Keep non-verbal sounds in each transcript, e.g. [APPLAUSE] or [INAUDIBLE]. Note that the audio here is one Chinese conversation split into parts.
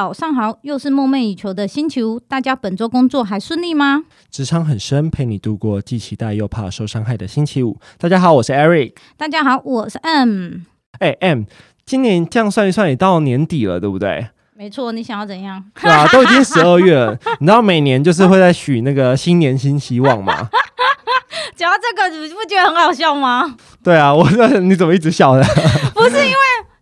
早上好，又是梦寐以求的星期五，大家本周工作还顺利吗？职场很深，陪你度过既期待又怕受伤害的星期五。大家好，我是 Eric。大家好，我是 M。哎，M，今年这样算一算也到年底了，对不对？没错，你想要怎样？对啊，都已经 [LAUGHS] 十二月了，你知道每年就是会在许那个新年新希望吗？[LAUGHS] 讲到这个，你不觉得很好笑吗？对啊，我说你怎么一直笑呢？[LAUGHS] 不是因为。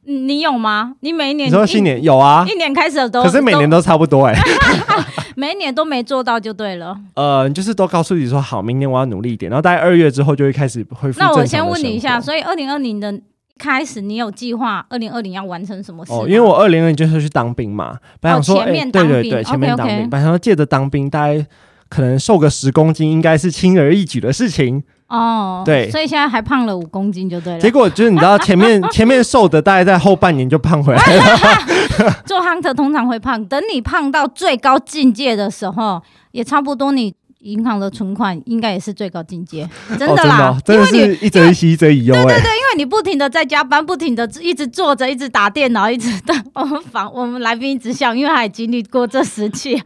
你有吗？你每一年，你说新年有啊？一年开始的都，可是每年都差不多哎、欸，[LAUGHS] 每一年都没做到就对了。呃，就是都告诉你说好，明年我要努力一点，然后大概二月之后就会开始恢复。那我先问你一下，所以二零二零的开始，你有计划二零二零要完成什么事？哦，因为我二零二零就是去当兵嘛，本来想说，哎、哦欸，对对对，前面当兵，本.想说借着当兵，大概可能瘦个十公斤，应该是轻而易举的事情。哦，对，所以现在还胖了五公斤就对了。结果就是你知道前面 [LAUGHS] 前面瘦的，大概在后半年就胖回来了。做 hunter 通常会胖，等你胖到最高境界的时候，也差不多你。银行的存款应该也是最高境界，[LAUGHS] 真的啦，哦、真的，是一则一喜，一则一忧。对对对，因为你不停的在加班，不停的一直坐着，一直打电脑，一直的。我们访我们来宾一直笑，因为他也经历过这时期。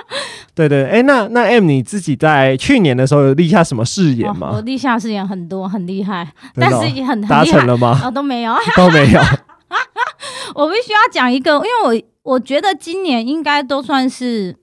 [LAUGHS] 对对，哎、欸，那那 M 你自己在去年的时候有立下什么誓言吗？[LAUGHS] 我立下誓言很多，很厉害，但是也很达成了吗？哦，都没有，都没有。我必须要讲一个，因为我我觉得今年应该都算是。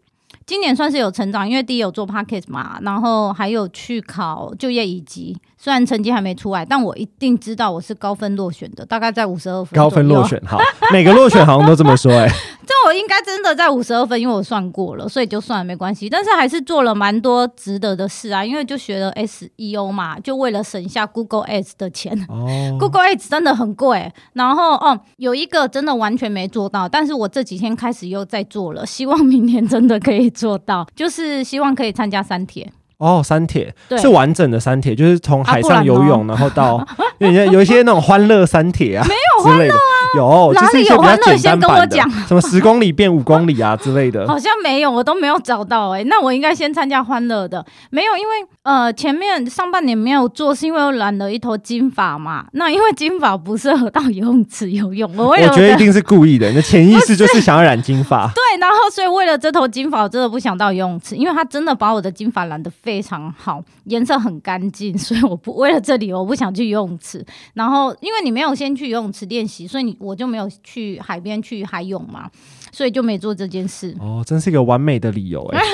今年算是有成长，因为第一有做 Podcast 嘛，然后还有去考就业以及，虽然成绩还没出来，但我一定知道我是高分落选的，大概在五十二分。高分落选，好，[LAUGHS] 每个落选好像都这么说、欸，哎，这我应该真的在五十二分，因为我算过了，所以就算了没关系。但是还是做了蛮多值得的事啊，因为就学了 SEO 嘛，就为了省下 Google Ads 的钱。哦，[LAUGHS] Google Ads 真的很贵。然后哦，有一个真的完全没做到，但是我这几天开始又在做了，希望明年真的可以。做到，就是希望可以参加三铁哦，三铁是完整的三铁，就是从海上游泳，啊、然，然后到 [LAUGHS] 有些有一些那种欢乐三铁啊，没有欢乐啊。[LAUGHS] 有，就是一些比较简单版的，什么十公里变五公里啊之类的，[LAUGHS] 好像没有，我都没有找到哎、欸。那我应该先参加欢乐的，没有，因为呃前面上半年没有做，是因为我染了一头金发嘛。那因为金发不适合到游泳池游泳，我，[LAUGHS] 我觉得一定是故意的，你的潜意识就是想要染金发。对，然后所以为了这头金发，我真的不想到游泳池，因为他真的把我的金发染得非常好，颜色很干净，所以我不为了这里我不想去游泳池。然后因为你没有先去游泳池练习，所以你。我就没有去海边去海泳嘛，所以就没做这件事。哦，真是一个完美的理由哎。[LAUGHS]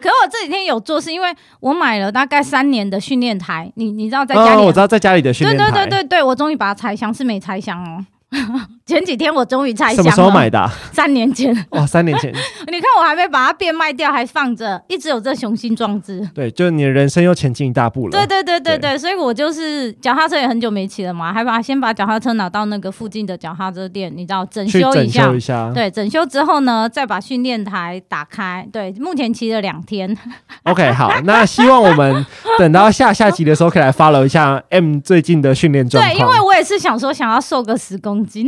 可是我这几天有做，是因为我买了大概三年的训练台。你你知道在家里、哦，我知道在家里的训练台。对对对对对，我终于把它拆箱，是没拆箱哦。[LAUGHS] 前几天我终于拆箱了。什么时候买的、啊？三年前。[LAUGHS] 哇，三年前。[LAUGHS] 你看我还没把它变卖掉，还放着，一直有这雄心壮志。对，就是你的人生又前进一大步了。对对对对对，对所以我就是脚踏车也很久没骑了嘛，还把先把脚踏车拿到那个附近的脚踏车店，你知道整修一下。整修一下。对，整修之后呢，再把训练台打开。对，目前骑了两天。OK，好，那希望我们等到下下集的时候，可以来 follow 一下 M 最近的训练状况。对，因为我也是想说，想要瘦个十公斤。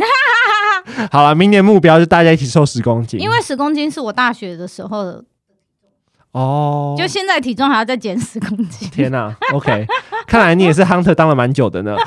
[LAUGHS] 好了，明年目标是大家一起瘦十公斤。因为十公斤是我大学的时候的哦，就现在体重还要再减十公斤。天哪、啊、，OK，看来你也是 Hunter 当了蛮久的呢。[LAUGHS]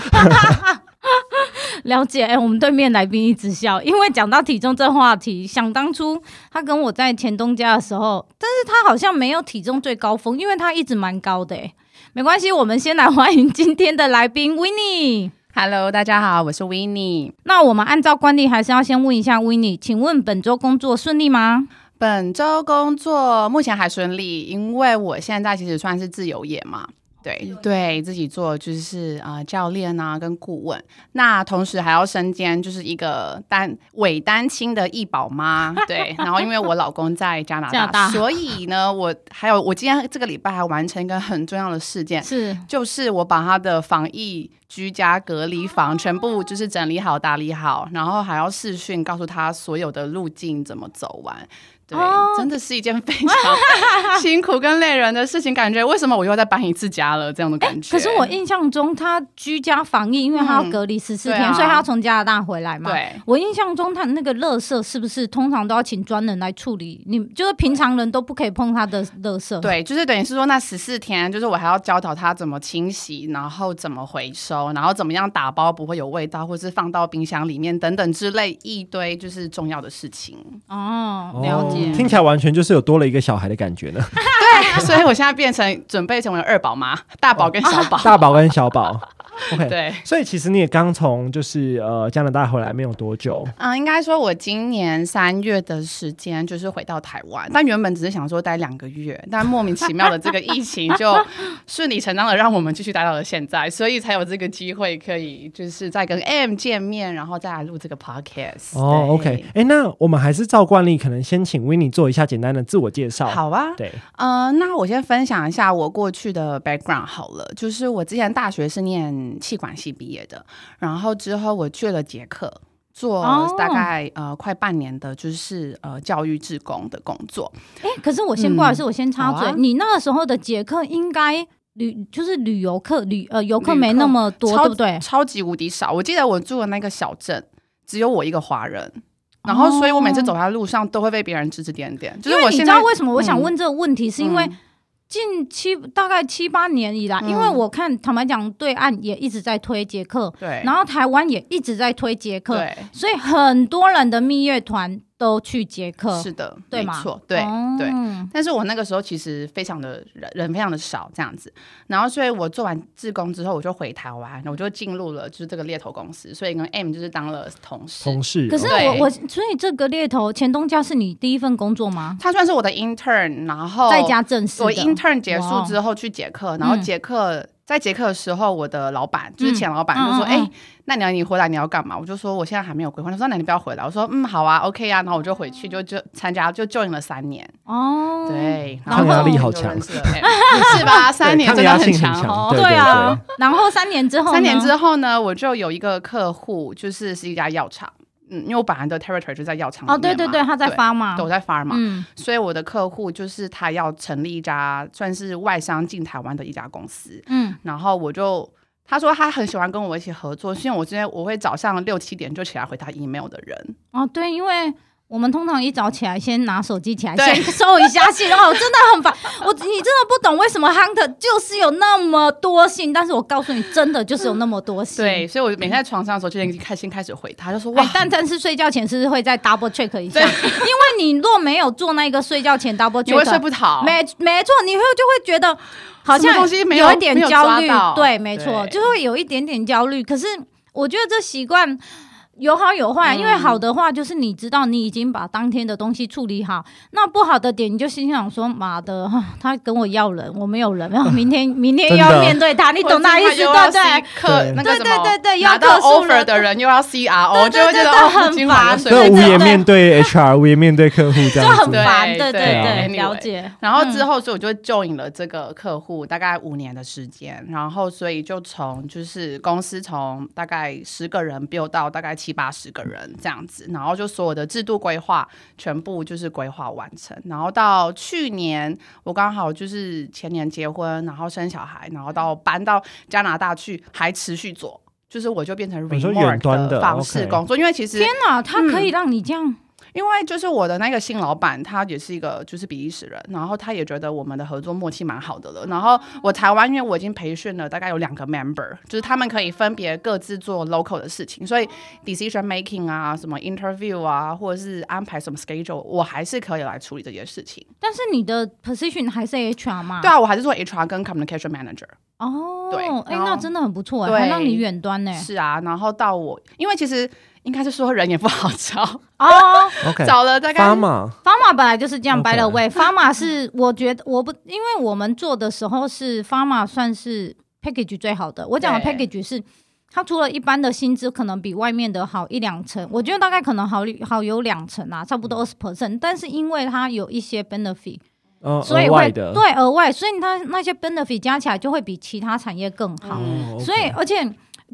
了解，哎、欸，我们对面来宾一直笑，因为讲到体重这话题，想当初他跟我在前东家的时候，但是他好像没有体重最高峰，因为他一直蛮高的。哎，没关系，我们先来欢迎今天的来宾 Winnie。Hello，大家好，我是 Winnie。那我们按照惯例，还是要先问一下 Winnie，请问本周工作顺利吗？本周工作目前还顺利，因为我现在其实算是自由业嘛。对对，自己做就是啊、呃，教练啊，跟顾问。那同时还要身兼就是一个单伪单亲的易宝妈。对，然后因为我老公在加拿大，加拿大，所以呢，我还有我今天这个礼拜还完成一个很重要的事件，是就是我把他的防疫居家隔离房全部就是整理好、打理好，然后还要视讯告诉他所有的路径怎么走完。对，真的是一件非常辛苦跟累人的事情。感觉为什么我又在搬一次家了？这样的感觉。可是我印象中，他居家防疫，因为他要隔离十四天，所以他要从加拿大回来嘛。对，我印象中他那个垃圾是不是通常都要请专人来处理？你就是平常人都不可以碰他的垃圾。对，就是等于是说那十四天，就是我还要教导他怎么清洗，然后怎么回收，然后怎么样打包不会有味道，或是放到冰箱里面等等之类一堆就是重要的事情。哦，了解。听起来完全就是有多了一个小孩的感觉呢。[LAUGHS] 对，所以我现在变成准备成为二宝妈，大宝跟小宝，大宝跟小宝。[LAUGHS] OK，对，所以其实你也刚从就是呃加拿大回来没有多久。啊、呃，应该说我今年三月的时间就是回到台湾，但原本只是想说待两个月，但莫名其妙的这个疫情就 [LAUGHS] 顺理成章的让我们继续待到了现在，所以才有这个机会可以就是再跟 AM 见面，然后再来录这个 Podcast。哦，OK，哎、欸，那我们还是照惯例，可能先请 Winnie 做一下简单的自我介绍。好啊，对，呃，那我先分享一下我过去的 background 好了，就是我之前大学是念。气管系毕业的，然后之后我去了捷克做大概、哦、呃快半年的，就是呃教育志工的工作。哎，可是我先不好意思，嗯、我先插嘴，啊、你那个时候的捷克应该旅就是旅游客旅呃游客没那么多，对不对？超级无敌少。我记得我住的那个小镇只有我一个华人，然后所以我每次走在路上都会被别人指指点点。就是我你知道为什么我想问这个问题，嗯、是因为。近七大概七八年以来，嗯、因为我看坦白讲，对岸也一直在推捷克，对，然后台湾也一直在推捷克，对，所以很多人的蜜月团。都去捷克，是的，对没错，对、哦、对。但是我那个时候其实非常的人人非常的少这样子，然后所以我做完志工之后，我就回台湾，我就进入了就是这个猎头公司，所以跟 M 就是当了同事。同事。可是我我所以这个猎头前东家是你第一份工作吗？他算是我的 intern，然后在家正式。我 intern 结束之后去捷克，然后捷克。嗯在捷克的时候，我的老板就是前老板就说：“哎、嗯嗯嗯欸，那你要你回来你要干嘛？”我就说：“我现在还没有规划。”他说：“那你不要回来。”我说：“嗯，好啊，OK 啊。”然后我就回去就就参加就 join 了三年。哦，对，抗压力好强，[LAUGHS] 是吧？三年真的很强哦。对啊，然后三年之后，三年之后呢，我就有一个客户，就是是一家药厂。嗯，因为我本来的 territory 就在药厂哦，对对对，他在 Pharma，都在 Pharma，嗯，所以我的客户就是他要成立一家算是外商进台湾的一家公司，嗯，然后我就他说他很喜欢跟我一起合作，是因为我今天我会早上六七点就起来回他 email 的人，哦，对，因为。我们通常一早起来，先拿手机起来，先收一下信，然后真的很烦。我你真的不懂为什么 Hunter 就是有那么多信，但是我告诉你，真的就是有那么多信。对，所以我每天在床上的时候就先开心开始回他，就说哇，但但是睡觉前是不是会再 double check 一下，因为你若没有做那个睡觉前 double check，你会睡不好。没没错，你会就会觉得好像有一点焦虑。对，没错，就会有一点点焦虑。可是我觉得这习惯。有好有坏，因为好的话就是你知道你已经把当天的东西处理好，那不好的点你就心想说妈的，他跟我要人，我没有人，然后明天明天又要面对他，你懂 [LAUGHS] 那意思对不对？对对对对，拿到 offer 的人又要 CRO，就会觉得很烦，所以无颜面对 HR，无颜面对客户这样就很烦，对对对，了解。然后之后，所以我就 join 了这个客户，大概五年的时间，然后所以就从就是公司从大概十个人 build 到大概。七八十个人这样子，然后就所有的制度规划全部就是规划完成，然后到去年我刚好就是前年结婚，然后生小孩，然后到搬到加拿大去，还持续做，就是我就变成 remote 的方式工作，因为其实天哪，他可以让你这样。因为就是我的那个新老板，他也是一个就是比利时人，然后他也觉得我们的合作默契蛮好的了。然后我台湾，因为我已经培训了大概有两个 member，就是他们可以分别各自做 local 的事情，所以 decision making 啊，什么 interview 啊，或者是安排什么 schedule，我还是可以来处理这些事情。但是你的 position 还是 HR 吗？对啊，我还是做 HR 跟 communication manager。哦，对，哎，那真的很不错哎，还让你远端呢。是啊，然后到我，因为其实。应该是说人也不好找哦. [LAUGHS] 找了大概。Pharma 本来就是这样。By the way，Pharma 是我觉得我不，因为我们做的时候是 Pharma 算是 package 最好的。我讲的 package 是它除了一般的薪资可能比外面的好一两成，我觉得大概可能好好有两成啊，差不多二十 percent。但是因为它有一些 benefit，所以会对额外，所以它那些 benefit 加起来就会比其他产业更好。所以而且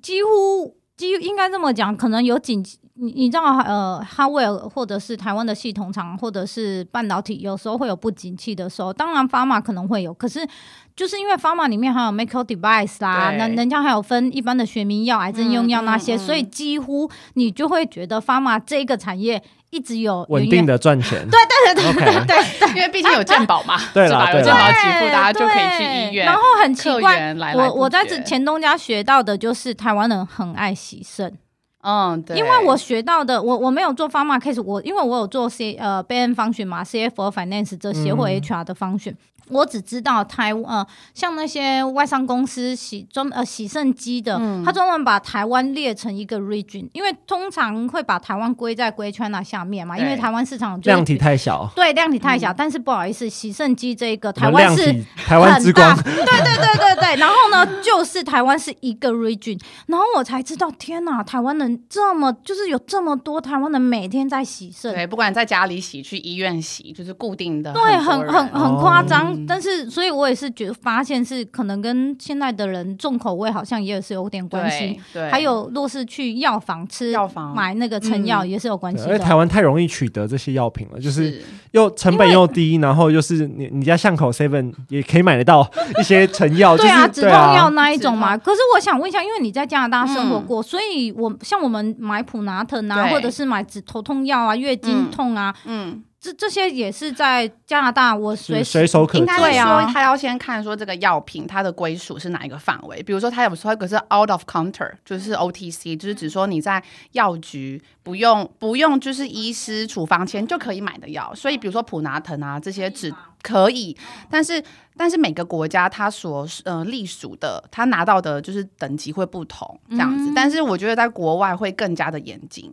几乎。应该这么讲，可能有紧，你你知道呃，哈维尔或者是台湾的系统厂或者是半导体，有时候会有不景气的时候，当然 Pharma 可能会有，可是就是因为 Pharma 里面还有 medical device 啦，那人家还有分一般的学名药、癌症用药那些，嗯嗯嗯、所以几乎你就会觉得 Pharma 这个产业一直有稳定的赚钱。对对对对对对，因为毕竟有健保嘛，[LAUGHS] 对吧？有健保给付，大家就可以去医院。然后很奇怪，我我在这前东家学到的就是台湾人很爱洗肾。嗯，对，因为我学到的，我我没有做 pharma case，我因为我有做 C 呃 Bain function 嘛，CFO finance 这些或 HR 的 function。我只知道台呃，像那些外商公司洗专呃洗肾机的，嗯、他专门把台湾列成一个 region，因为通常会把台湾归在 Greater China 下面嘛，因为台湾市场量体太小，对量体太小。嗯、但是不好意思，洗肾机这一个台湾是台湾之光，对对对对对。然后呢，就是台湾是一个 region，然后我才知道，天哪，台湾人这么就是有这么多台湾人每天在洗肾，对，不管在家里洗，去医院洗，就是固定的，对，很很很夸张。哦但是，所以我也是觉得发现是可能跟现在的人重口味好像也是有点关系。对，还有若是去药房吃药房买那个成药也是有关系。因为台湾太容易取得这些药品了，就是又成本又低，然后又是你你家巷口 Seven 也可以买得到一些成药。对啊，止痛药那一种嘛。可是我想问一下，因为你在加拿大生活过，所以我像我们买普拿疼啊，或者是买止头痛药啊、月经痛啊，嗯。这这些也是在加拿大，我随随手可，应该说他要先看说这个药品它的归属是哪一个范围。比如说他有说一个是 out of counter，就是 OTC，就是指说你在药局不用不用就是医师处方签就可以买的药。所以比如说普拿疼啊这些只可以，但是但是每个国家它所呃隶属的，他拿到的就是等级会不同这样子。嗯、但是我觉得在国外会更加的严谨。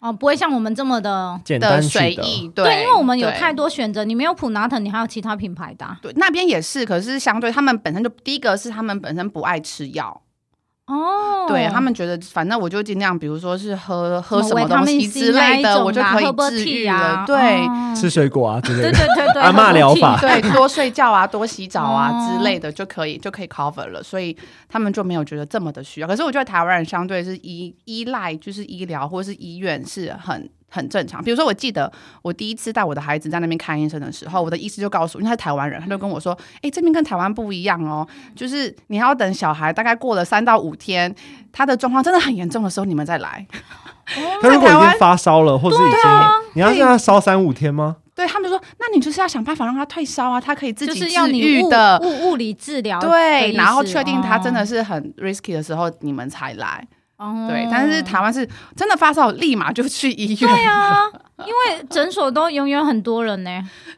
哦，不会像我们这么的简单随意，对，因为我们有太多选择。你没有普拿藤，你还有其他品牌的、啊。对，那边也是，可是相对他们本身就第一个是他们本身不爱吃药。哦，对他们觉得，反正我就尽量，比如说是喝喝什么东西之类的，我就可以治愈了。对，[LAUGHS] 吃水果啊之类的，对对对对，阿妈疗法，对，多睡觉啊，多洗澡啊之类的就可以就可以 cover 了。所以他们就没有觉得这么的需要。可是我觉得台湾人相对是依依赖，就是医疗或是医院是很。很正常，比如说，我记得我第一次带我的孩子在那边看医生的时候，我的医师就告诉我，因为他是台湾人，他就跟我说：“哎、欸，这边跟台湾不一样哦，就是你要等小孩大概过了三到五天，他的状况真的很严重的时候，你们再来。哦 [LAUGHS] ”他如果已经发烧了，或者已经，啊、你要让他烧三五天吗？对他们就说：“那你就是要想办法让他退烧啊，他可以自己治愈的物物理治疗。”对，然后确定他真的是很 risky 的时候，你们才来。哦，对，但是台湾是真的发烧，立马就去医院。对啊，[LAUGHS] 因为诊所都永远很多人呢。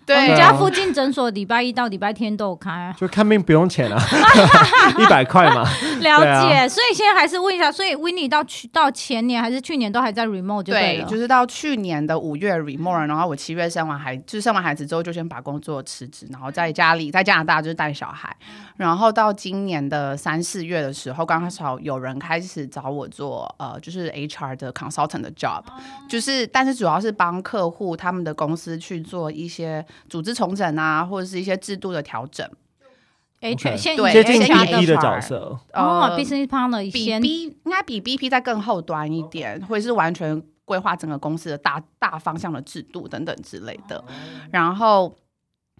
对，我们家附近诊所礼拜一到礼拜天都有开，就看病不用钱啊，[LAUGHS] 一百块嘛。了解，所以现在还是问一下，所以 Winnie 到去到前年还是去年都还在 remote 就对了，就是到去年的五月 remote，然后我七月生完孩，就是生完孩子之后就先把工作辞职，然后在家里在加拿大就是带小孩，然后到今年的三四月的时候，刚开始有人开始找我。做呃，就是 HR 的 consultant 的 job，就是但是主要是帮客户他们的公司去做一些组织重整啊，或者是一些制度的调整。HR 先接近 BP 的角色，哦，business partner 比 B 应该比 BP 再更后端一点，或者是完全规划整个公司的大大方向的制度等等之类的，然后。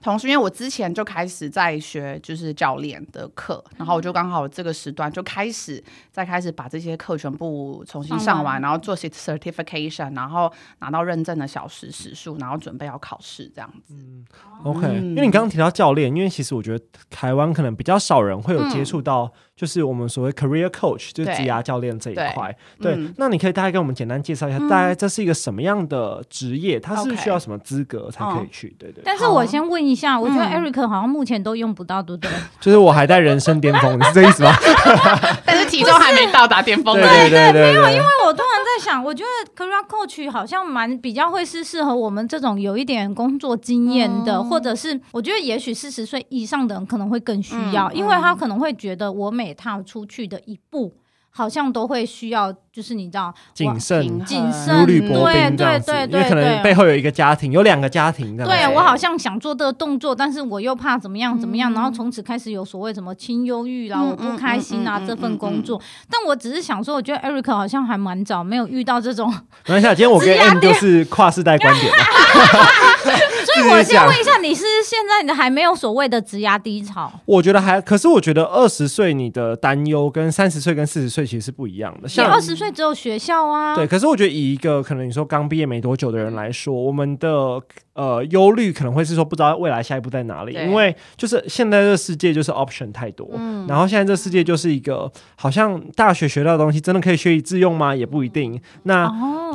同时，因为我之前就开始在学就是教练的课，然后我就刚好这个时段就开始再开始把这些课全部重新上完，然后做些 certification，然后拿到认证的小时时数，然后准备要考试这样子。嗯，OK，因为你刚刚提到教练，因为其实我觉得台湾可能比较少人会有接触到。就是我们所谓 career coach，就是职涯教练这一块。对，那你可以大概跟我们简单介绍一下，大概这是一个什么样的职业？它是需要什么资格才可以去？对对。但是我先问一下，我觉得 Eric 好像目前都用不到，对不对？[LAUGHS] 就是我还在人生巅峰，你是这意思吗？[LAUGHS] 但是体重还没到达巅峰。[LAUGHS] 对对对，没有，因为我突然在想，我觉得 career coach 好像蛮比较会是适合我们这种有一点工作经验的，或者是我觉得也许四十岁以上的人可能会更需要，因为他可能会觉得我每踏出去的一步，好像都会需要，就是你知道，谨慎、谨慎，如履薄冰这样子，对对对对，因为可能背后有一个家庭，有两个家庭。对，我好像想做这个动作，但是我又怕怎么样怎么样，然后从此开始有所谓什么轻忧郁啦，我不开心啊，这份工作。但我只是想说，我觉得 Eric 好像还蛮早没有遇到这种。等一下，今天我跟 M 就是跨世代观点。[LAUGHS] 所以我先问一下，你是现在你还没有所谓的职涯低潮？我觉得还，可是我觉得二十岁你的担忧跟三十岁跟四十岁其实是不一样的。像二十岁只有学校啊。对，可是我觉得以一个可能你说刚毕业没多久的人来说，我们的呃忧虑可能会是说不知道未来下一步在哪里，因为就是现在这个世界就是 option 太多，嗯，然后现在这世界就是一个好像大学学到的东西真的可以学以致用吗？也不一定。那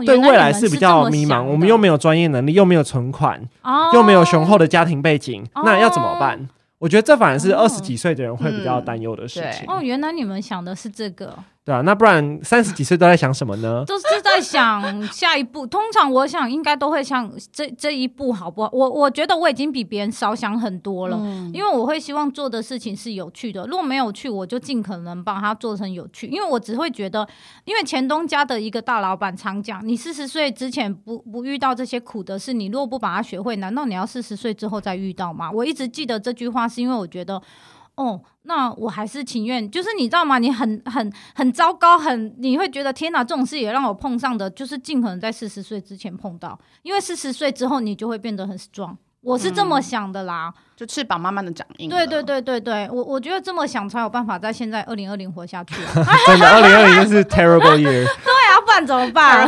对未来是比较迷茫，我们又没有专业能力，又没有存款。又没有雄厚的家庭背景，哦、那要怎么办？我觉得这反而是二十几岁的人会比较担忧的事情。哦，原来你们想的是这个。对啊，那不然三十几岁都在想什么呢？[LAUGHS] 都是在想下一步。通常我想应该都会像这这一步好不好？我我觉得我已经比别人少想很多了，嗯、因为我会希望做的事情是有趣的。如果没有趣，我就尽可能把它做成有趣。因为我只会觉得，因为前东家的一个大老板常讲，你四十岁之前不不遇到这些苦的事，你如果不把它学会，难道你要四十岁之后再遇到吗？我一直记得这句话，是因为我觉得。哦，那我还是情愿，就是你知道吗？你很很很糟糕，很你会觉得天哪，这种事也让我碰上的，就是尽可能在四十岁之前碰到，因为四十岁之后你就会变得很 strong。我是这么想的啦，嗯、就翅膀慢慢的长硬。对对对对对，我我觉得这么想才有办法在现在二零二零活下去、啊。[LAUGHS] 真的，二零二零就是 terrible year。[LAUGHS] 不然怎么办？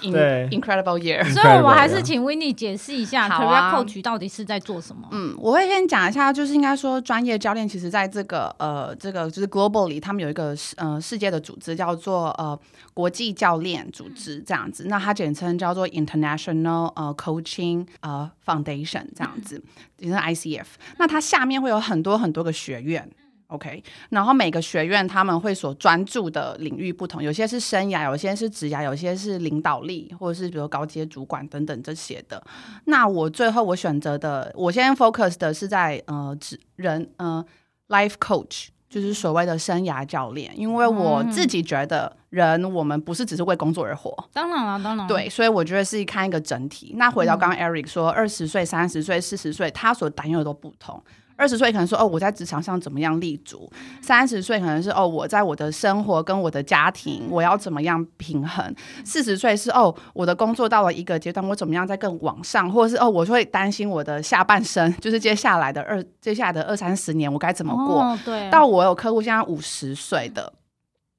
对，incredible year。所以，我们还是请 Winnie 解释一下，career coach 到底是在做什么？嗯，我会先讲一下，就是应该说，专业教练其实在这个呃，这个就是 globally，他们有一个呃世界的组织叫做呃国际教练组织这样子。那它简称叫做 International 呃 Coaching 呃 Foundation 这样子，也是 ICF。那它下面会有很多很多个学院。OK，然后每个学院他们会所专注的领域不同，有些是生涯，有些是职涯，有些是领导力，或者是比如高阶主管等等这些的。那我最后我选择的，我现在 focus 的是在呃职人呃 life coach，就是所谓的生涯教练，因为我自己觉得人我们不是只是为工作而活，当然了，当然。对，所以我觉得是看一个整体。那回到刚刚 Eric 说，二十岁、三十岁、四十岁，他所担忧的都不同。二十岁可能说哦，我在职场上怎么样立足；三十岁可能是哦，我在我的生活跟我的家庭我要怎么样平衡；四十岁是哦，我的工作到了一个阶段，我怎么样再更往上，或者是哦，我会担心我的下半生，[LAUGHS] 就是接下来的二接下来的二三十年我该怎么过。哦、对，到我有客户现在五十岁的，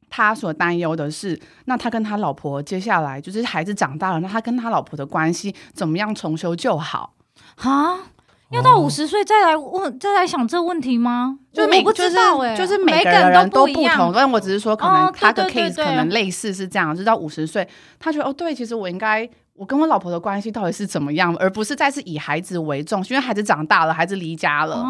他所担忧的是，那他跟他老婆接下来就是孩子长大了，那他跟他老婆的关系怎么样重修旧好啊？要到五十岁再来问，再来想这个问题吗？就每个就是就是每个人都不同，但我只是说，可能他的 case 可能类似是这样，就到五十岁，他觉得哦，对，其实我应该，我跟我老婆的关系到底是怎么样，而不是再是以孩子为重，因为孩子长大了，孩子离家了，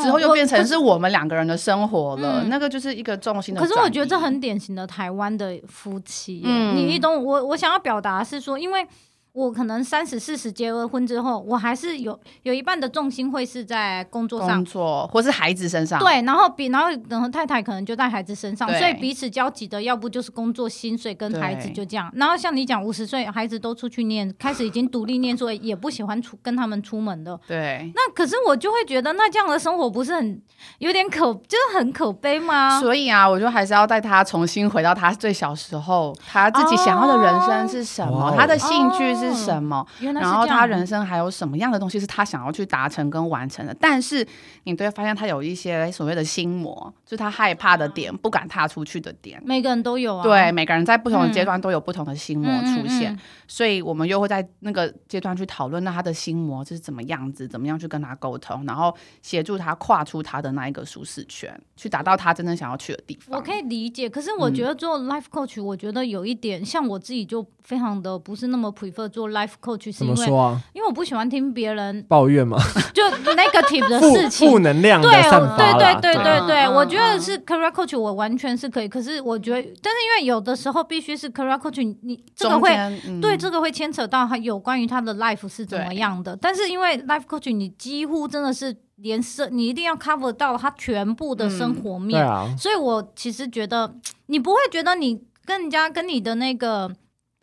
之后又变成是我们两个人的生活了，那个就是一个重心的。可是我觉得这很典型的台湾的夫妻，你你懂我，我想要表达是说，因为。我可能三十四十结了婚之后，我还是有有一半的重心会是在工作上，工作或是孩子身上。对，然后比然后然后太太可能就在孩子身上，对所以彼此交集的要不就是工作薪水跟孩子就这样。然后像你讲五十岁孩子都出去念，开始已经独立念书，也不喜欢出跟他们出门的。对。那可是我就会觉得，那这样的生活不是很有点可，就是很可悲吗？所以啊，我就还是要带他重新回到他最小时候，他自己想要的人生是什么，哦、他的兴趣是什么。哦然后他人生还有什么样的东西是他想要去达成跟完成的？但是你都会发现他有一些所谓的心魔，就是他害怕的点，不敢踏出去的点。每个人都有啊，对，每个人在不同的阶段都有不同的心魔出现，所以我们又会在那个阶段去讨论，那他的心魔是怎么样子，怎么样去跟他沟通，然后协助他跨出他的那一个舒适圈，去达到他真正想要去的地方。我可以理解，可是我觉得做 life coach，我觉得有一点像我自己就非常的不是那么 prefer 做 life coach，是因为。因为我不喜欢听别人抱怨嘛，[LAUGHS] 就 negative 的事情，负能量的散发。对对对对对对，我觉得是 career coach，我完全是可以。可是我觉得，但是因为有的时候必须是 career coach，你这个会对这个会牵扯到他有关于他的 life 是怎么样的。但是因为 life coach，你几乎真的是。连生你一定要 cover 到他全部的生活面。嗯啊、所以我其实觉得你不会觉得你跟人家跟你的那个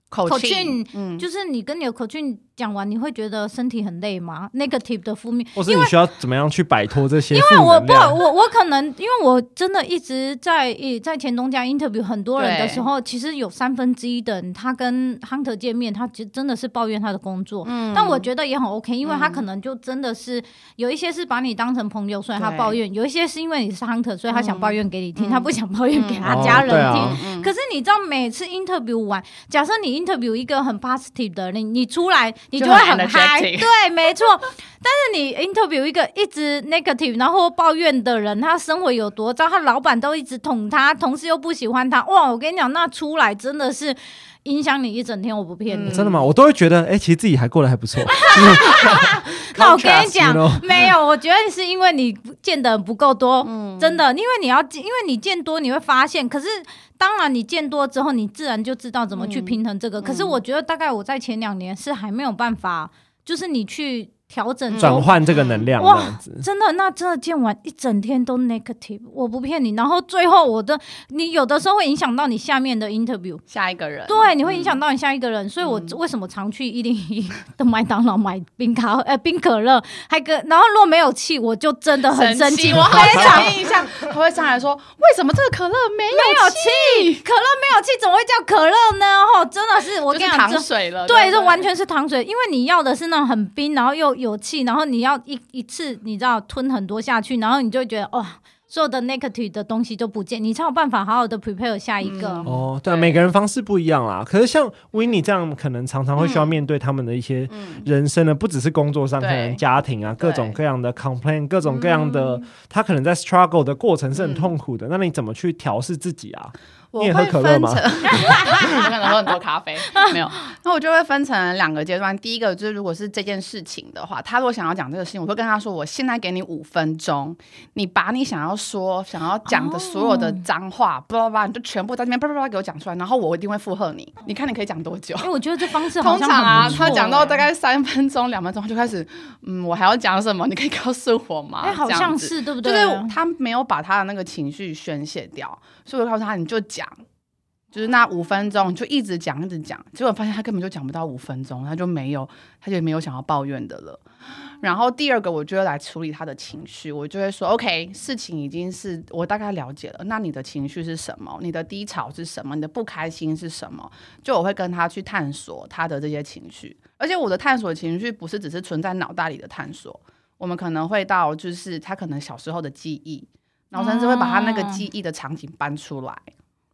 口气，嗯，就是你跟你的口气。讲完你会觉得身体很累吗？Negative 的负面，或是你需要怎么样去摆脱这些？因为我不，我我可能因为我真的一直在在前东家 interview 很多人的时候，其实有三分之一的人他跟 Hunter 见面，他其实真的是抱怨他的工作。嗯，但我觉得也很 OK，因为他可能就真的是有一些是把你当成朋友，所以他抱怨；有一些是因为你是 Hunter，所以他想抱怨给你听，他不想抱怨给他家人听。可是你知道，每次 interview 完，假设你 interview 一个很 positive 的人，你出来。你就会很嗨，对，没错。[LAUGHS] 但是你 interview 一个一直 negative，然后抱怨的人，他生活有多糟，他老板都一直捅他，同事又不喜欢他，哇！我跟你讲，那出来真的是影响你一整天，我不骗你。真的吗？我都会觉得，哎，其实自己还过得还不错。[LAUGHS] [LAUGHS] 那我跟你讲，没有，我觉得是因为你见的不够多，真的，因为你要，因为你见多，你会发现，可是。当然，你见多之后，你自然就知道怎么去平衡这个。嗯、可是我觉得，大概我在前两年是还没有办法，就是你去。调整转换这个能量，哇，真的，那真的见完一整天都 negative，我不骗你。然后最后我的，你有的时候会影响到你下面的 interview，下一个人，对，你会影响到你下一个人。所以我为什么常去一零一的麦当劳买冰咖，呃，冰可乐，还跟，然后如果没有气，我就真的很生气。我非常印象，他会上来说，为什么这个可乐没有气？可乐没有气，怎么会叫可乐呢？哦，真的是我跟你讲，糖水了，对，这完全是糖水，因为你要的是那种很冰，然后又。有气，然后你要一一次，你知道吞很多下去，然后你就会觉得哇，所有的 negative 的东西都不见，你才有办法好好的 prepare 下一个。嗯、哦，对，对每个人方式不一样啦。可是像 Winnie 这样，可能常常会需要面对他们的一些人生的，嗯、不只是工作上，可能家庭啊，各种各样的 complain，各种各样的，嗯、他可能在 struggle 的过程是很痛苦的。嗯、那你怎么去调试自己啊？你也喝可乐吗？我 [LAUGHS] [LAUGHS] 可能喝很多咖啡，[LAUGHS] 没有。那我就会分成两个阶段。第一个就是，如果是这件事情的话，他如果想要讲这个事情，我会跟他说：“我现在给你五分钟，你把你想要说、想要讲的所有的脏话，叭叭叭，你就全部在这边叭叭叭给我讲出来，然后我一定会附和你。你看你可以讲多久？”因为我觉得这方式通常啊，他讲到大概三分钟、两分钟，他就开始嗯，我还要讲什么？你可以告诉我吗？哎，好像是对不对？就是他没有把他的那个情绪宣泄掉，所以我告诉他，你就讲。就是那五分钟就一直讲一直讲，结果发现他根本就讲不到五分钟，他就没有，他就没有想要抱怨的了。然后第二个，我就会来处理他的情绪，我就会说：“OK，事情已经是我大概了解了，那你的情绪是什么？你的低潮是什么？你的不开心是什么？”就我会跟他去探索他的这些情绪，而且我的探索情绪不是只是存在脑袋里的探索，我们可能会到就是他可能小时候的记忆，然后甚至会把他那个记忆的场景搬出来。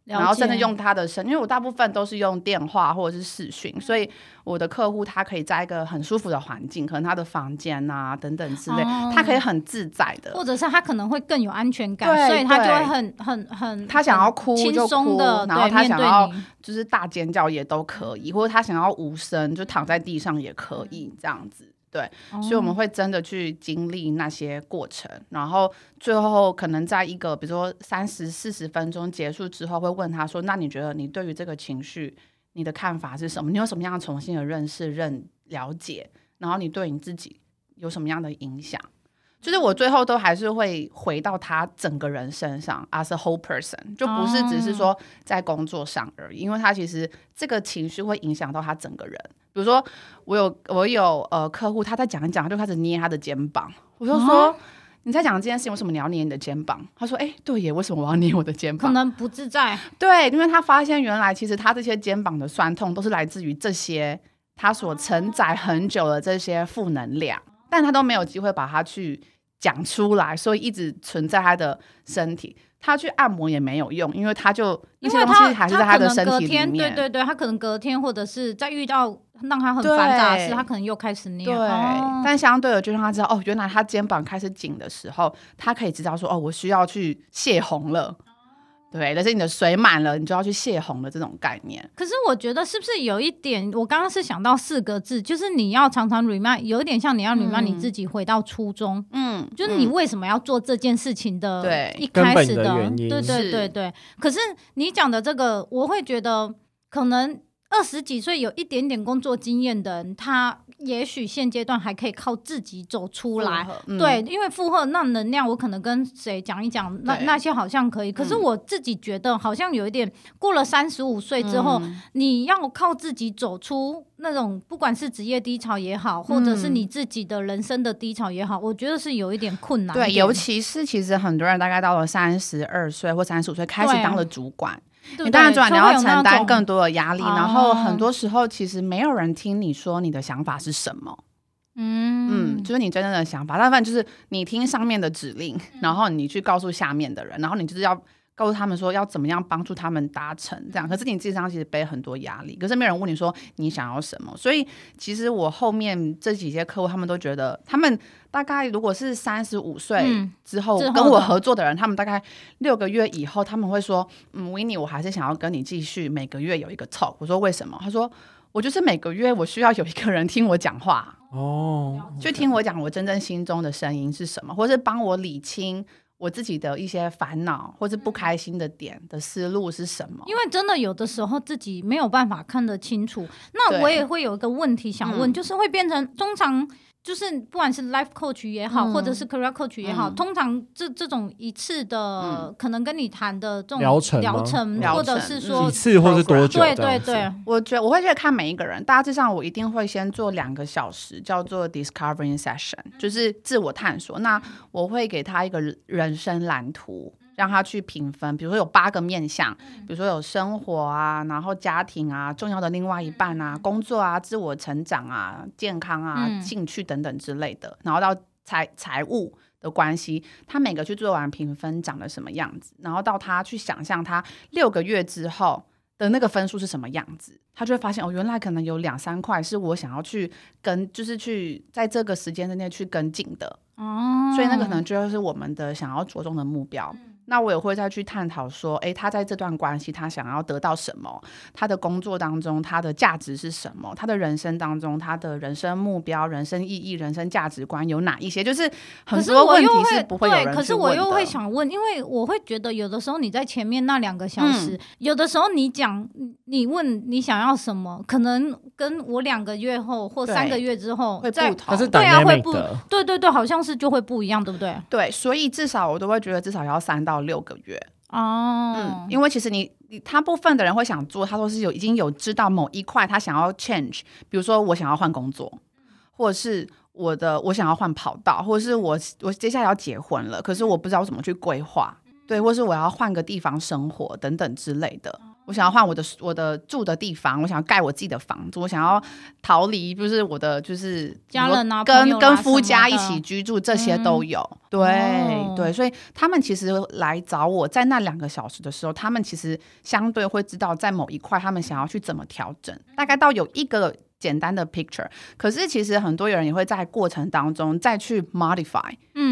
然后甚至用他的声，因为我大部分都是用电话或者是视讯，所以我的客户他可以在一个很舒服的环境，可能他的房间啊等等之类，哦、他可以很自在的，或者是他可能会更有安全感，对所以他就会很很很，他想要哭就哭，然后他想要就是大尖叫也都可以，或者他想要无声就躺在地上也可以这样子。对，所以我们会真的去经历那些过程，哦、然后最后可能在一个比如说三十四十分钟结束之后，会问他说：“那你觉得你对于这个情绪，你的看法是什么？你有什么样的重新的认识、认了解？然后你对你自己有什么样的影响？”就是我最后都还是会回到他整个人身上，as a whole person，就不是只是说在工作上而已，因为他其实这个情绪会影响到他整个人。比如说，我有我有呃客户，他在讲一讲，他就开始捏他的肩膀。我就说，啊、你在讲这件事情，为什么你要捏你的肩膀？他说，哎、欸，对耶，为什么我要捏我的肩膀？可能不自在。对，因为他发现原来其实他这些肩膀的酸痛都是来自于这些他所承载很久的这些负能量。但他都没有机会把它去讲出来，所以一直存在他的身体。他去按摩也没有用，因为他就一些东西还是在他的身体里面。对对对，他可能隔天或者是在遇到让他很烦杂的事，他可能又开始捏。对，哦、但相对的，就让他知道哦，原来他肩膀开始紧的时候，他可以知道说哦，我需要去泄洪了。对，但是你的水满了，你就要去泄洪的这种概念。可是我觉得是不是有一点？我刚刚是想到四个字，就是你要常常 remind，有一点像你要 remind 你自己回到初衷。嗯，就是你为什么要做这件事情的？对，一开始的，的原因。对对对对。是可是你讲的这个，我会觉得可能二十几岁有一点点工作经验的人，他也许现阶段还可以靠自己走出来。嗯、对，因为负荷那能量，我可能跟谁讲一讲，那那些好像可以。可是我自己觉得，好像有一点过了三十五岁之后，嗯、你要靠自己走出那种，不管是职业低潮也好，或者是你自己的人生的低潮也好，我觉得是有一点困难。对，尤其是其实很多人大概到了三十二岁或三十五岁开始当了主管。你当然主管，你要承担更多的压力，然后很多时候其实没有人听你说你的想法是什么，嗯。嗯，就是你真正的想法，大部分就是你听上面的指令，然后你去告诉下面的人，然后你就是要。告诉他们说要怎么样帮助他们达成这样，可是你自己身上其实背很多压力，可是没有人问你说你想要什么。所以其实我后面这几些客户，他们都觉得，他们大概如果是三十五岁之后跟我合作的人，他们大概六个月以后，他们会说，嗯，Winnie，我还是想要跟你继续每个月有一个 talk。我说为什么？他说我就是每个月我需要有一个人听我讲话哦，就听我讲我真正心中的声音是什么，或是帮我理清。我自己的一些烦恼或者不开心的点的思路是什么？因为真的有的时候自己没有办法看得清楚。那我也会有一个问题想问，就是会变成通常。就是不管是 life coach 也好，嗯、或者是 career coach 也好，嗯、通常这这种一次的、嗯、可能跟你谈的这种疗程，疗程，或者是说一次或是多久？对对对，我觉得我会觉得看每一个人，大致上我一定会先做两个小时，叫做 discovering session，就是自我探索。那我会给他一个人生蓝图。让他去评分，比如说有八个面向，比如说有生活啊，然后家庭啊，重要的另外一半啊，工作啊，自我成长啊，健康啊，兴趣等等之类的，然后到财财务的关系，他每个去做完评分长得什么样子，然后到他去想象他六个月之后的那个分数是什么样子，他就会发现哦，原来可能有两三块是我想要去跟，就是去在这个时间之内去跟进的。哦，所以那个可能就是我们的想要着重的目标。那我也会再去探讨说，哎，他在这段关系，他想要得到什么？他的工作当中，他的价值是什么？他的人生当中，他的人生目标、人生意义、人生价值观有哪一些？就是很多问题是不会有人去问的。可是我又会想问，因为我会觉得有的时候你在前面那两个小时，嗯、有的时候你讲，你问你想要什么，可能跟我两个月后或三个月之后会不同。对啊，会不，对对对，好像是就会不一样，对不对？对，所以至少我都会觉得至少要三到。到六个月哦，嗯，因为其实你你他部分的人会想做，他说是有已经有知道某一块他想要 change，比如说我想要换工作，或者是我的我想要换跑道，或者是我我接下来要结婚了，可是我不知道怎么去规划，对，或是我要换个地方生活等等之类的。我想要换我的我的住的地方，我想要盖我自己的房子，我想要逃离，就是我的就是家人啊，跟跟夫家一起居住，这些都有。嗯、对、哦、对，所以他们其实来找我在那两个小时的时候，他们其实相对会知道在某一块他们想要去怎么调整，大概到有一个简单的 picture。可是其实很多人也会在过程当中再去 modify。嗯。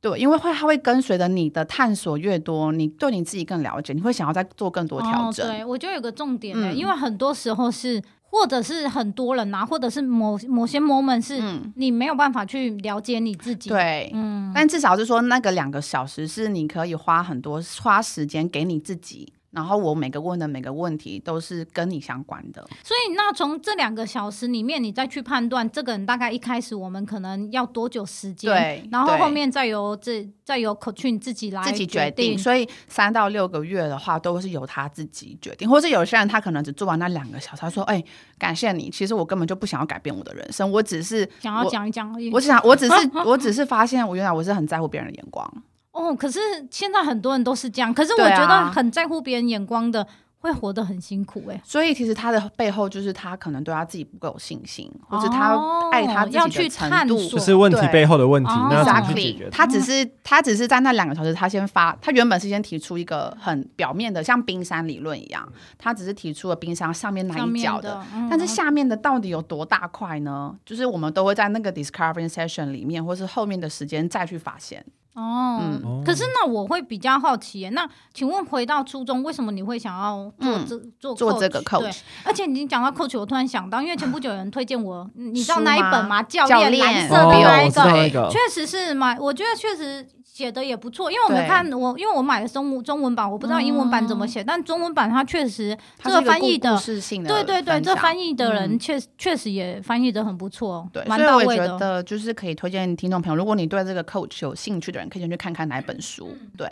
对，因为会他会跟随着你的探索越多，你对你自己更了解，你会想要再做更多调整。哦、对，我觉得有个重点呢，嗯、因为很多时候是，或者是很多人啊，或者是某某些 moment 是你没有办法去了解你自己。对，嗯，但至少是说那个两个小时是你可以花很多花时间给你自己。然后我每个问的每个问题都是跟你相关的，所以那从这两个小时里面，你再去判断这个人大概一开始我们可能要多久时间，对，然后后面再由这再由 coach 自己来自己决定。所以三到六个月的话，都是由他自己决定，或是有些人他可能只做完那两个小时，他说：“哎，感谢你，其实我根本就不想要改变我的人生，我只是想要讲一讲而已。我只想，我只是 [LAUGHS] 我只是发现，我原来我是很在乎别人的眼光。”哦，可是现在很多人都是这样，可是我觉得很在乎别人眼光的。会活得很辛苦哎、欸，所以其实他的背后就是他可能对他自己不够有信心，或者他爱他自己的程度，就是问题背后的问题。那 Exactly，他只是他只是在那两个小时，他先发，他原本是先提出一个很表面的，像冰山理论一样，他只是提出了冰山上面那一角的，的嗯、但是下面的到底有多大块呢？就是我们都会在那个 discovery session 里面，或是后面的时间再去发现。哦，嗯，可是那我会比较好奇，那请问回到初中，为什么你会想要做这、嗯、做做这个 coach？对，而且你讲到 coach，我突然想到，因为前不久有人推荐我，你知道那一本吗？教练蓝色的那一个，确实是蛮，我觉得确实。写的也不错，因为我们看我，因为我买的中中文版，我不知道英文版怎么写，嗯、但中文版它确实这个翻译的，的对对对，这翻译的人确确实也翻译的很不错，对，蛮到位的。所以我觉得就是可以推荐听众朋友，如果你对这个 coach 有兴趣的人，可以先去看看哪本书，对。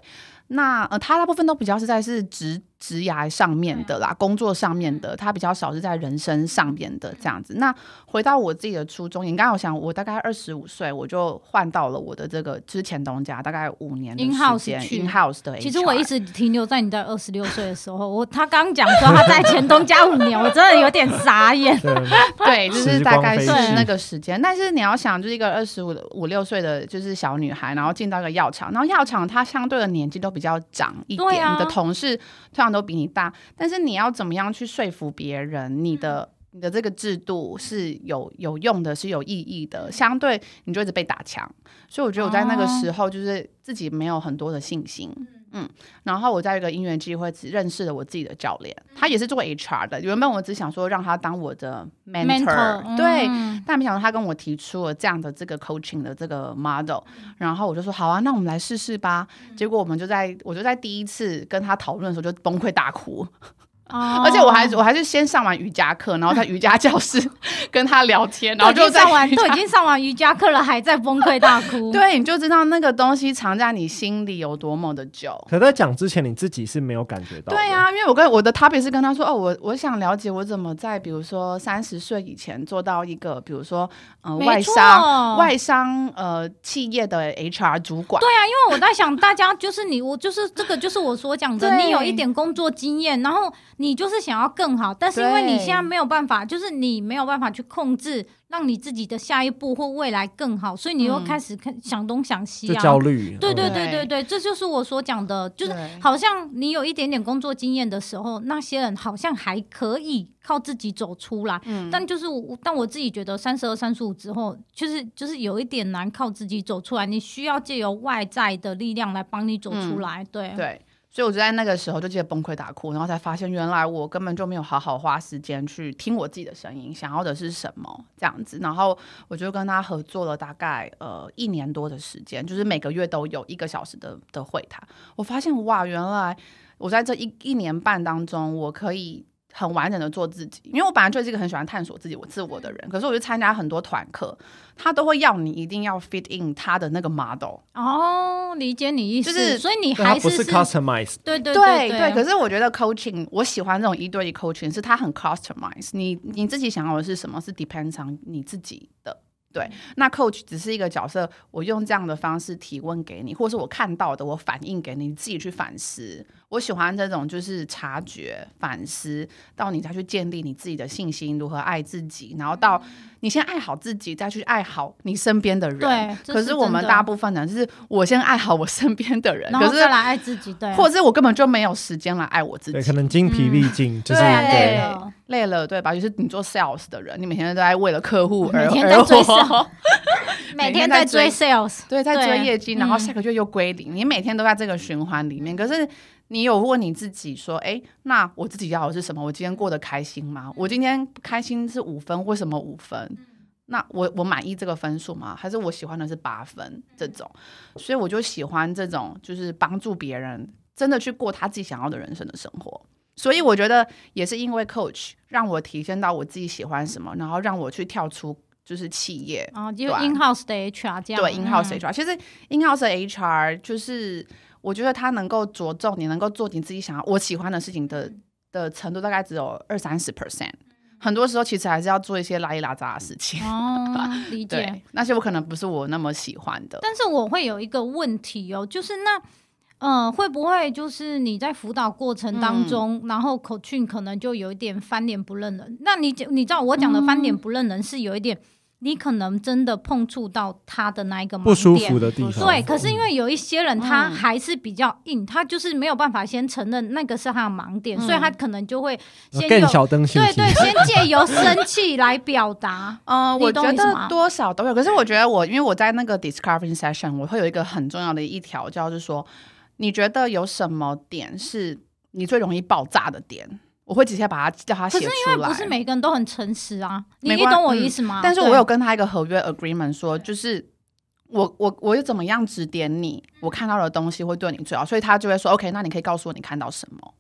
那呃，他大部分都比较是在是职职涯上面的啦，工作上面的，他比较少是在人生上面的这样子。那回到我自己的初衷，你刚刚有想，我大概二十五岁，我就换到了我的这个之前东家，大概五年的时间 in house 的。其实我一直停留在你在二十六岁的时候，我他刚讲说他在前东家五年，我真的有点傻眼。[LAUGHS] 对，就是大概是那个时间。但是你要想，就是一个二十五五六岁的就是小女孩，然后进到一个药厂，然后药厂它相对的年纪都比较长一点，啊、你的同事通常都比你大，但是你要怎么样去说服别人，你的你的这个制度是有有用的，是有意义的，相对你就一直被打墙，所以我觉得我在那个时候就是自己没有很多的信心。哦嗯，然后我在一个因缘机会认识了我自己的教练，他也是做 HR 的。原本我只想说让他当我的 mentor，, mentor 对，嗯、但没想到他跟我提出了这样的这个 coaching 的这个 model，然后我就说好啊，那我们来试试吧。结果我们就在我就在第一次跟他讨论的时候就崩溃大哭。哦，而且我还我还是先上完瑜伽课，然后在瑜伽教室 [LAUGHS] 跟他聊天，然后就上完都已经上完瑜伽课了，还在崩溃大哭。[LAUGHS] 对，你就知道那个东西藏在你心里有多么的久。可在讲之前，你自己是没有感觉到。对啊，因为我跟我的 topic 是跟他说，哦，我我想了解我怎么在比如说三十岁以前做到一个，比如说呃外商外商呃企业的 HR 主管。对啊，因为我在想，大家就是你，我就是这个，就是我所讲的，你有一点工作经验，然后。你就是想要更好，但是因为你现在没有办法，就是你没有办法去控制，让你自己的下一步或未来更好，所以你又开始看想东想西啊，焦虑。对。对对。对对，这就是我所讲的，就是好像你有一点点工作经验的时候，那些人好像还可以靠自己走出来，嗯，但就是我，但我自己觉得三十二、三十五之后，就是就是有一点难靠自己走出来，你需要借由外在的力量来帮你走出来，嗯、对。对。所以我就在那个时候就直接崩溃大哭，然后才发现原来我根本就没有好好花时间去听我自己的声音，想要的是什么这样子。然后我就跟他合作了大概呃一年多的时间，就是每个月都有一个小时的的会谈。我发现哇，原来我在这一一年半当中，我可以。很完整的做自己，因为我本来就是一个很喜欢探索自己、我自我的人。可是我就参加很多团课，他都会要你一定要 fit in 他的那个 model。哦，理解你意思，就是所以你还是不是 customize？对对对对，对，可是我觉得 coaching，我喜欢这种一对一 coaching，是他很 customize。你你自己想要的是什么？是 depends on 你自己的。对，那 coach 只是一个角色，我用这样的方式提问给你，或是我看到的，我反映给你，你自己去反思。我喜欢这种就是察觉、反思，到你再去建立你自己的信心，如何爱自己，然后到你先爱好自己，再去爱好你身边的人。对，可是我们大部分人就是我先爱好我身边的人，然后再来爱自己。对，或者是我根本就没有时间来爱我自己。对，可能精疲力尽，就是累了，累了，对吧？就是你做 sales 的人，你每天都在为了客户 [LAUGHS] 而而活。[LAUGHS] 每天在追 sales，对，在追业绩，然后下个月又归零。你每天都在这个循环里面，可是你有问你自己说，哎，那我自己要的是什么？我今天过得开心吗？我今天开心是五分，为什么五分？那我我满意这个分数吗？还是我喜欢的是八分这种？所以我就喜欢这种，就是帮助别人真的去过他自己想要的人生的生活。所以我觉得也是因为 coach 让我体现到我自己喜欢什么，然后让我去跳出。就是企业啊，就 in house 的 HR 这样。对，in house HR，其实 in house 的 HR 就是我觉得他能够着重你能够做你自己想要我喜欢的事情的的程度，大概只有二三十 percent。很多时候其实还是要做一些拉一拉杂的事情。哦，[LAUGHS] 理解。那些我可能不是我那么喜欢的。但是我会有一个问题哦，就是那嗯、呃，会不会就是你在辅导过程当中，嗯、然后 coaching 可能就有一点翻脸不认人？那你你知道我讲的翻脸不认人是有一点。你可能真的碰触到他的那一个盲点，不舒服的地方。对，可是因为有一些人他还是比较硬，嗯、他就是没有办法先承认那个是他的盲点，嗯、所以他可能就会先更小灯对对，先借由生气来表达。[LAUGHS] 嗯，我觉得多少都有。可是我觉得我因为我在那个 discovery session，我会有一个很重要的一条，就是说，你觉得有什么点是你最容易爆炸的点？我会直接把他叫他写出来。可是因为不是每个人都很诚实啊，你，你懂我意思吗？嗯、但是我有跟他一个合约 agreement 说，就是我我我又怎么样指点你？我看到的东西会对你最好，所以他就会说：“OK，那你可以告诉我你看到什么，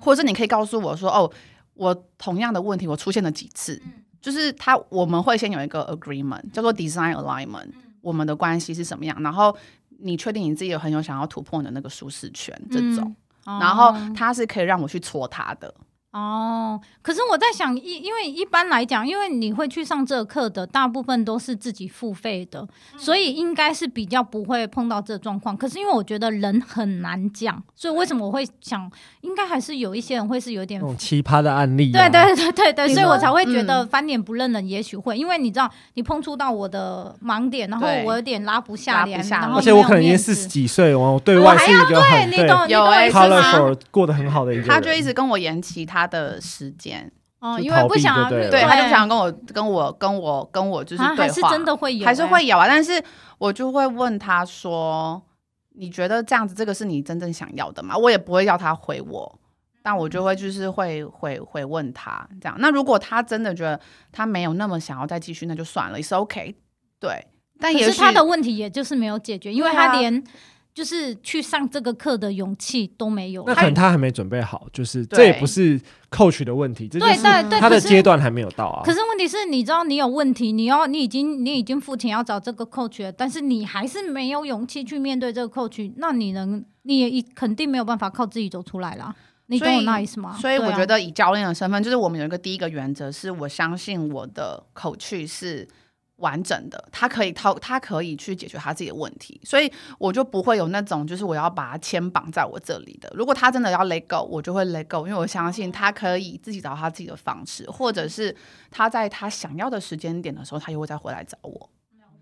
或者是你可以告诉我说，哦，我同样的问题我出现了几次，就是他我们会先有一个 agreement，叫做 design alignment，我们的关系是什么样？然后你确定你自己有很有想要突破的那个舒适圈这种，然后他是可以让我去戳他的。”哦，可是我在想，一因为一般来讲，因为你会去上这个课的大部分都是自己付费的，嗯、所以应该是比较不会碰到这状况。可是因为我觉得人很难讲，所以为什么我会想，应该还是有一些人会是有点奇葩的案例、啊。对对对对对，所以我才会觉得翻脸不认人，也许会，嗯、因为你知道，你碰触到我的盲点，然后我有点拉不下脸，下然后而且我可能已经四十几岁，我对外是一个很对，你懂有哎，colorful 过得很好的一个人，他就一直跟我延期他。他的时间哦，因为不想对，对，他就不想跟我跟我跟我跟我就是对话，还是真的会有，还是会有啊。但是我就会问他说：“你觉得这样子，这个是你真正想要的吗？”我也不会要他回我，但我就会就是会回回问他这样。那如果他真的觉得他没有那么想要再继续，那就算了，也是 OK。对，但也是他的问题，也就是没有解决，因为他连。就是去上这个课的勇气都没有，那可能他还没准备好，就是这也不是 coach 的问题，这就是他的阶段还没有到啊。可是问题是，你知道你有问题，你要你已经你已经付钱要找这个 coach 了，但是你还是没有勇气去面对这个 coach，那你能你也肯定没有办法靠自己走出来啦。你懂我那意思吗？所以我觉得以教练的身份，就是我们有一个第一个原则，是我相信我的 coach 是。完整的，他可以套，他可以去解决他自己的问题，所以我就不会有那种就是我要把他牵绑在我这里的。如果他真的要 let go，我就会 let go，因为我相信他可以自己找他自己的方式，或者是他在他想要的时间点的时候，他又会再回来找我。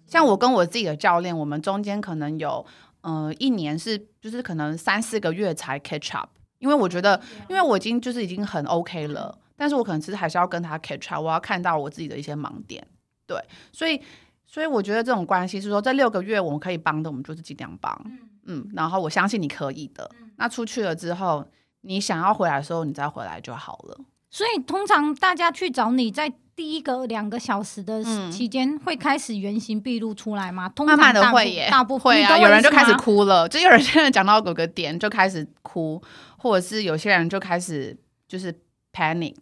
像我跟我自己的教练，我们中间可能有呃一年是就是可能三四个月才 catch up，因为我觉得，因为我已经就是已经很 OK 了，但是我可能其实还是要跟他 catch up，我要看到我自己的一些盲点。对，所以，所以我觉得这种关系是说，这六个月我们可以帮的，我们就是尽量帮，嗯，嗯，然后我相信你可以的。嗯，那出去了之后，你想要回来的时候，你再回来就好了。所以通常大家去找你在第一个两个小时的期间，会开始原形毕露出来吗？通常慢慢的会耶，大部分会啊，有人就开始哭了，就有人现在讲到某个点就开始哭，或者是有些人就开始就是 panic，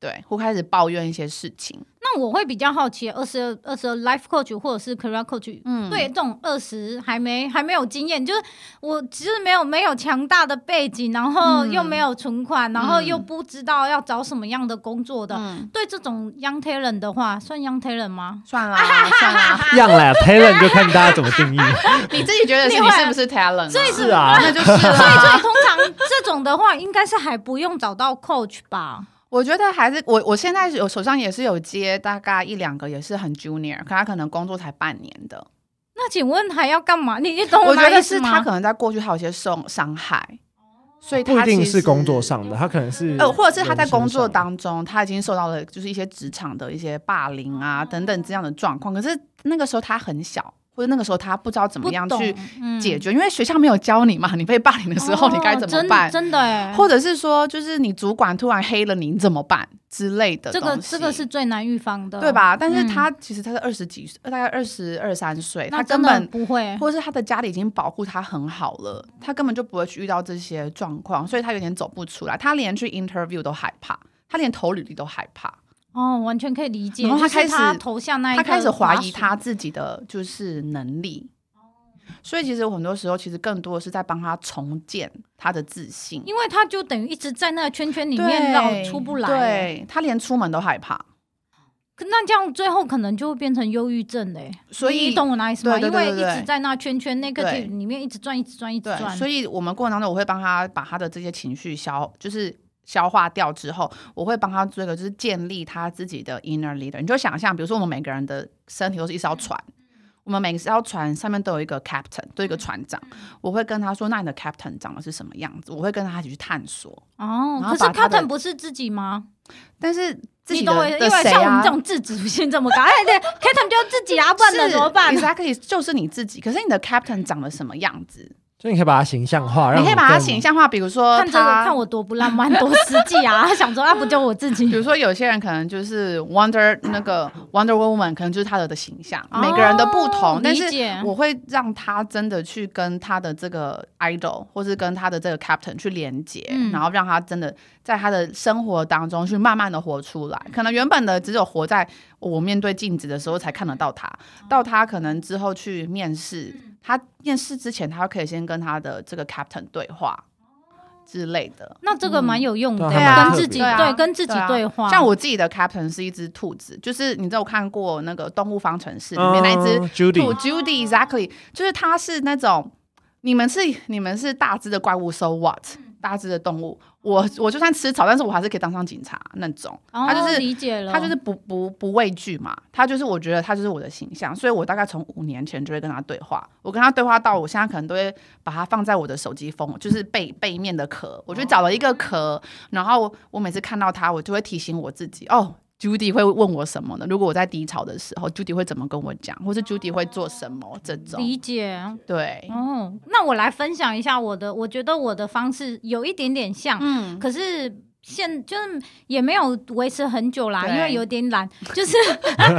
对，会开始抱怨一些事情。那我会比较好奇，二十二、二十二 life coach 或者是 career coach，嗯，对这种二十还没还没有经验，就是我其实没有没有强大的背景，然后又没有存款，嗯、然后又不知道要找什么样的工作的，嗯、对这种 young talent 的话，算 young talent 吗？算啦，[LAUGHS] 算啦，[LAUGHS] young 啦，talent 就看大家怎么定义。[LAUGHS] 你自己觉得是你是不是 talent？所以是啊，那就是。所以所以通常这种的话，应该是还不用找到 coach 吧。我觉得还是我，我现在有手上也是有接大概一两个，也是很 junior，可他可能工作才半年的。那请问还要干嘛？你你懂我？我觉得是他可能在过去还有些受伤害，所以他不一定是工作上的，他可能是呃，或者是他在工作当中他已经受到了就是一些职场的一些霸凌啊等等这样的状况，可是那个时候他很小。或者那个时候他不知道怎么样去解决，嗯、因为学校没有教你嘛。你被霸凌的时候，你该怎么办？哦、真的，真的或者是说，就是你主管突然黑了你，你怎么办之类的？这个这个是最难预防的，对吧？但是他其实他是二十几岁，嗯、大概二十二三岁，他根本不会，或者是他的家里已经保护他很好了，他根本就不会去遇到这些状况，所以他有点走不出来。他连去 interview 都害怕，他连投履历都害怕。哦，完全可以理解。然后他开始他投下那一他开始怀疑他自己的就是能力。所以其实很多时候，其实更多的是在帮他重建他的自信，因为他就等于一直在那个圈圈里面，绕出不来。对，他连出门都害怕。可那这样最后可能就会变成忧郁症嘞。所以你懂我哪意思吗？因为一直在那圈圈那个里面一直转，一直转，一直转。所以我们过程当中，我会帮他把他的这些情绪消，就是消化掉之后，我会帮他做一个，就是建立他自己的 inner leader。你就想象，比如说我们每个人的身体都是一艘船。我们每个艘船上面都有一个 captain，都有一个船长。我会跟他说：“那你的 captain 长得是什么样子？”我会跟他一起去探索。哦，可是 captain 不是自己吗？但是自己的，因为像我们这种自主性这么高，哎，对，captain 就自己啊，[LAUGHS] 不然能怎么办？Exactly，就是你自己。可是你的 captain 长得什么样子？所以你可以把它形象化，你可以把它形象化，比如说看这个，看我多不浪漫，多实际啊！他想说，那不就我自己？比如说，有些人可能就是 Wonder 那个 Wonder Woman，可能就是他的的形象，哦、每个人的不同。但是我会让他真的去跟他的这个 idol，或是跟他的这个 captain 去连接，嗯、然后让他真的在他的生活当中去慢慢的活出来。可能原本的只有活在我面对镜子的时候才看得到他，到他可能之后去面试。他面试之前，他可以先跟他的这个 captain 对话之类的。那这个蛮有用的，嗯、对啊，跟自己对，对，跟自己对话。像我自己的 captain 是一只兔子，就是你知道我看过那个《动物方程式》里面那一只兔、嗯、Judy Exactly，就是它是那种你们是你们是大只的怪物，So what？大只的动物。我我就算吃草，但是我还是可以当上警察那种。哦、他就是理解了，他就是不不不畏惧嘛。他就是我觉得他就是我的形象，所以我大概从五年前就会跟他对话。我跟他对话到我现在可能都会把它放在我的手机封，就是背背面的壳。我就找了一个壳，然后我每次看到他，我就会提醒我自己哦。Judy 会问我什么呢？如果我在低潮的时候，Judy 会怎么跟我讲，或是 Judy 会做什么？这种理解，对，哦，那我来分享一下我的，我觉得我的方式有一点点像，嗯，可是现就是也没有维持很久啦，因为有点懒，就是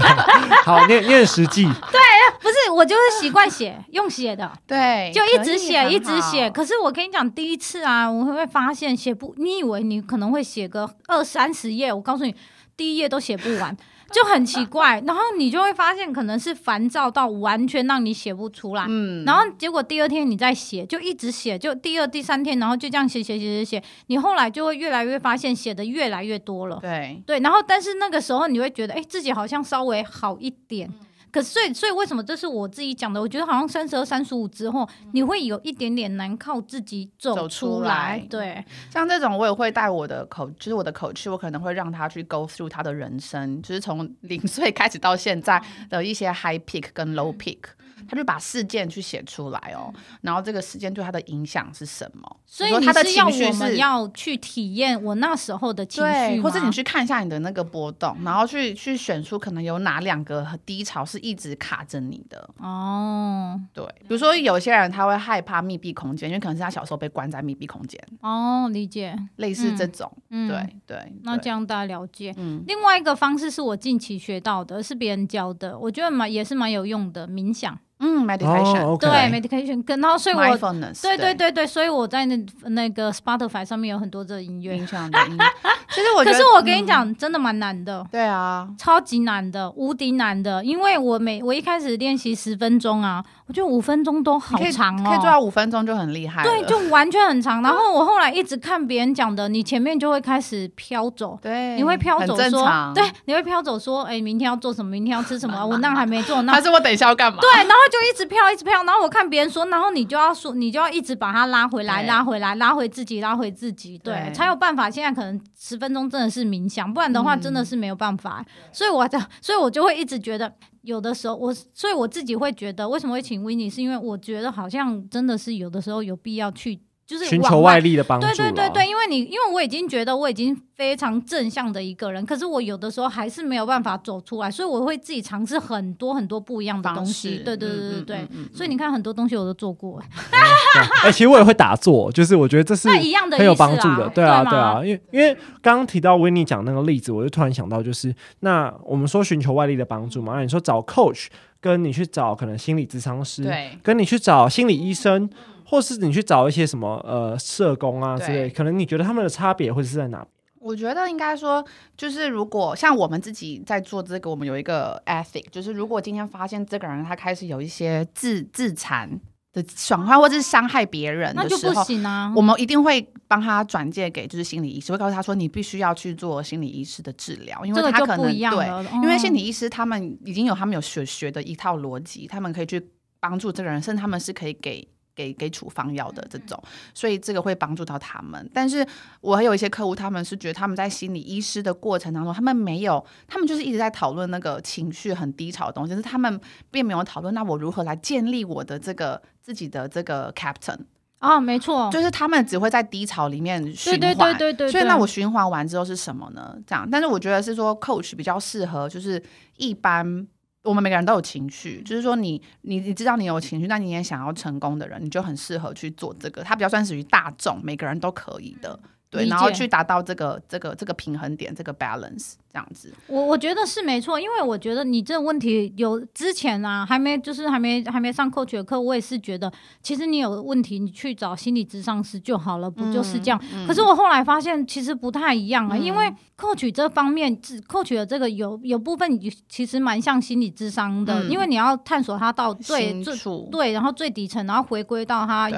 [LAUGHS] 好，你你很实际，对，不是我就是习惯写，用写的，对，就一直写一直写。可是我跟你讲，第一次啊，我会发现写不，你以为你可能会写个二三十页，我告诉你。第一页都写不完，[LAUGHS] 就很奇怪，然后你就会发现可能是烦躁到完全让你写不出来，嗯，然后结果第二天你再写，就一直写，就第二、第三天，然后就这样写写写写写，你后来就会越来越发现写的越来越多了，对对，然后但是那个时候你会觉得，哎，自己好像稍微好一点。嗯可是所以所以为什么这是我自己讲的？我觉得好像三十二、三十五之后，你会有一点点难靠自己走出来。对，像这种我也会带我的口，就是我的口气，我可能会让他去 go through 他的人生，就是从零岁开始到现在的一些 high peak 跟 low peak。他就把事件去写出来哦，然后这个事件对他的影响是什么？所以你是要我们要去体验我那时候的情绪，或者你去看一下你的那个波动，然后去去选出可能有哪两个低潮是一直卡着你的哦。对，比如说有些人他会害怕密闭空间，因为可能是他小时候被关在密闭空间哦，理解，类似这种，嗯、对对。对那这样大家了解。嗯，另外一个方式是我近期学到的，是别人教的，我觉得蛮也是蛮有用的，冥想。嗯，meditation，、oh, okay. 对，meditation，跟然后所以我，Mindfulness, 对对对对，所以我在那那个 Spotify 上面有很多这个音乐，[LAUGHS] 冥想的音乐。[LAUGHS] 其实我觉得，可是我跟你讲，嗯、真的蛮难的。对啊，超级难的，无敌难的，因为我每我一开始练习十分钟啊，我觉得五分钟都好长哦，可以做到五分钟就很厉害。对，就完全很长。[LAUGHS] 然后我后来一直看别人讲的，你前面就会开始飘走，对，你会飘走说，对，你会飘走说，哎，明天要做什么？明天要吃什么？我那还没做，那还是我等一下要干嘛？对，然后就一直飘，一直飘。然后我看别人说，然后你就要说，你就要一直把它拉回来，拉回来，拉回自己，拉回自己，对，对才有办法。现在可能十分钟真的是冥想，不然的话真的是没有办法。嗯、所以我的，所以我就会一直觉得，有的时候我，所以我自己会觉得，为什么会请 Winnie，是因为我觉得好像真的是有的时候有必要去。就是寻求外力的帮助。对对对对，因为你因为我已经觉得我已经非常正向的一个人，可是我有的时候还是没有办法走出来，所以我会自己尝试很多很多不一样的东西。对对对对对，所以你看很多东西我都做过。[LAUGHS] 哎，其实我也会打坐，就是我觉得这是一样的很有帮助的。对啊对啊，因为因为刚刚提到 Winnie 讲那个例子，我就突然想到，就是那我们说寻求外力的帮助嘛，那你说找 coach，跟你去找可能心理咨商师，对，跟你去找心理医生。或是你去找一些什么呃社工啊之类，可能你觉得他们的差别会是在哪？我觉得应该说，就是如果像我们自己在做这个，我们有一个 ethic，就是如果今天发现这个人他开始有一些自自残的爽快，或者是伤害别人的时候，那就不行啊。我们一定会帮他转介给就是心理医师，会告诉他说，你必须要去做心理医师的治疗，因为他可能对，因为心理医师他们已经有他们有学学的一套逻辑，他们可以去帮助这个人，甚至他们是可以给。给给处方药的这种，所以这个会帮助到他们。但是我还有一些客户，他们是觉得他们在心理医师的过程当中，他们没有，他们就是一直在讨论那个情绪很低潮的东西，就是他们并没有讨论，那我如何来建立我的这个自己的这个 captain 哦？没错，就是他们只会在低潮里面循环，对对对对对。所以那我循环完之后是什么呢？这样，但是我觉得是说 coach 比较适合，就是一般。我们每个人都有情绪，就是说你你你知道你有情绪，那你也想要成功的人，你就很适合去做这个。它比较算属于大众，每个人都可以的。对，然后去达到这个这个这个平衡点，这个 balance 这样子。我我觉得是没错，因为我觉得你这个问题有之前啊，还没就是还没还没上 coach 的课，我也是觉得其实你有问题，你去找心理咨商师就好了，不就是这样？嗯嗯、可是我后来发现其实不太一样啊，嗯、因为 coach 这方面，coach 的这个有有部分其实蛮像心理咨商的，嗯、因为你要探索它到最最对，然后最底层，然后回归到它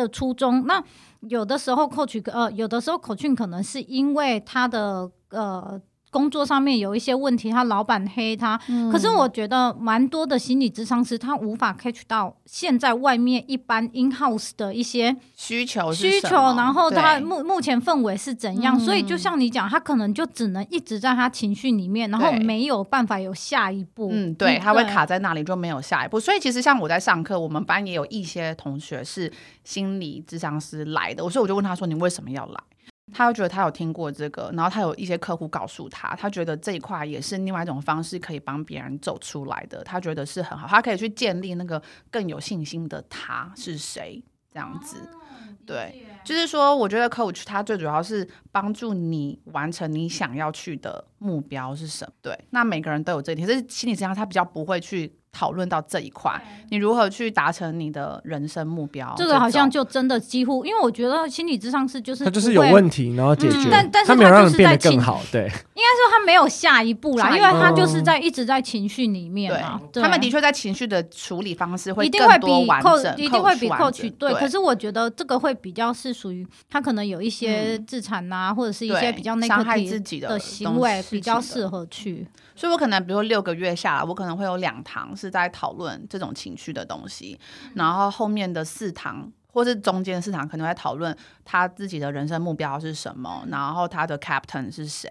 的初衷。那有的时候，coach 呃，有的时候 coach 可能是因为他的呃。工作上面有一些问题，他老板黑他。嗯、可是我觉得蛮多的心理咨商师，他无法 catch 到现在外面一般 in house 的一些需求需求，然后他目目前氛围是怎样？嗯、所以就像你讲，他可能就只能一直在他情绪里面，然后没有办法有下一步。嗯，对，他会卡在那里就没有下一步。所以其实像我在上课，我们班也有一些同学是心理咨商师来的，所以我就问他说：“你为什么要来？”他就觉得他有听过这个，然后他有一些客户告诉他，他觉得这一块也是另外一种方式可以帮别人走出来的，他觉得是很好，他可以去建立那个更有信心的他是谁这样子，对，就是说，我觉得 coach 他最主要是帮助你完成你想要去的目标是什么，对，那每个人都有这一点，可是心理治疗他比较不会去。讨论到这一块，你如何去达成你的人生目标？这个好像就真的几乎，因为我觉得心理智商是就是他就是有问题，然后解决，嗯、但但是他没有让人变得更好，对，应该说他没有下一步啦，因为他就是在一直在情绪里面嘛。对，他们的确在情绪的处理方式会一定会比 coach 一定会比 coach 对，可是我觉得这个会比较是属于他可能有一些自残呐、啊，或者是一些比较伤害自己的行为，比较适合去。所以我可能比如说六个月下来，我可能会有两堂是在讨论。这种情绪的东西，然后后面的四堂或是中间四堂可能会讨论他自己的人生目标是什么，然后他的 captain 是谁，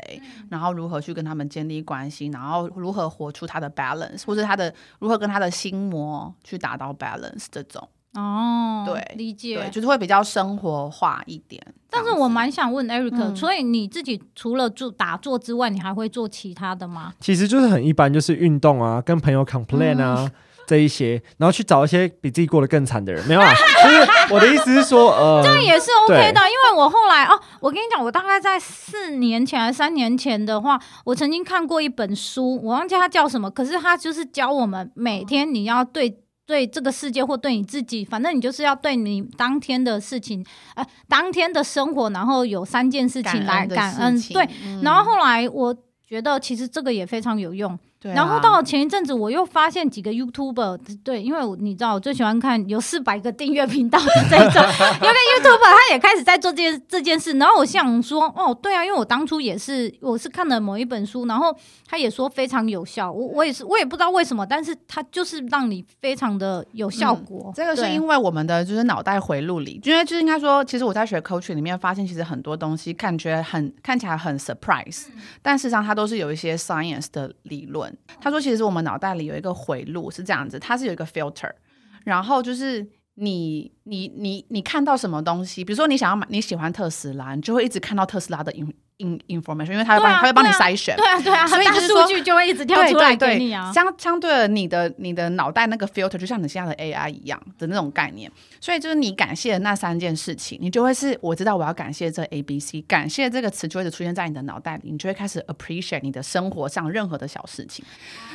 然后如何去跟他们建立关系，然后如何活出他的 balance，或是他的如何跟他的心魔去达到 balance 这种。哦，对，理解，对，就是会比较生活化一点。但是我蛮想问 Eric，、嗯、所以你自己除了做打坐之外，你还会做其他的吗？其实就是很一般，就是运动啊，跟朋友 complain 啊。嗯 [LAUGHS] 这一些，然后去找一些比自己过得更惨的人，没有啊？就是我的意思是说，呃，[LAUGHS] 这样也是 OK 的，因为我后来哦，我跟你讲，我大概在四年前还是三年前的话，我曾经看过一本书，我忘记它叫什么，可是它就是教我们每天你要对对这个世界或对你自己，反正你就是要对你当天的事情，呃，当天的生活，然后有三件事情来感恩，感恩对，嗯、然后后来我觉得其实这个也非常有用。对啊、然后到了前一阵子，我又发现几个 YouTuber，对，因为你知道我最喜欢看有四百个订阅频道的这种，[LAUGHS] 有个 YouTuber 他也开始在做这件这件事。然后我想说，哦，对啊，因为我当初也是，我是看了某一本书，然后他也说非常有效。我我也是，我也不知道为什么，但是他就是让你非常的有效果。嗯、这个是因为我们的就是脑袋回路里，因为就是应该说，其实我在学 coaching 里面发现，其实很多东西感觉很看起来很 surprise，但事实上它都是有一些 science 的理论。他说，其实我们脑袋里有一个回路是这样子，它是有一个 filter，然后就是你你你你看到什么东西，比如说你想要买，你喜欢特斯拉，你就会一直看到特斯拉的 information，因为他会帮你，他会帮你筛选，对啊对啊，所以就是数据就会一直跳出来给你啊。相相对的，你的你的脑袋那个 filter 就像你现在的 AI 一样的那种概念，所以就是你感谢的那三件事情，你就会是我知道我要感谢这 A B C，感谢这个词就会出现在你的脑袋里，你就会开始 appreciate 你的生活上任何的小事情。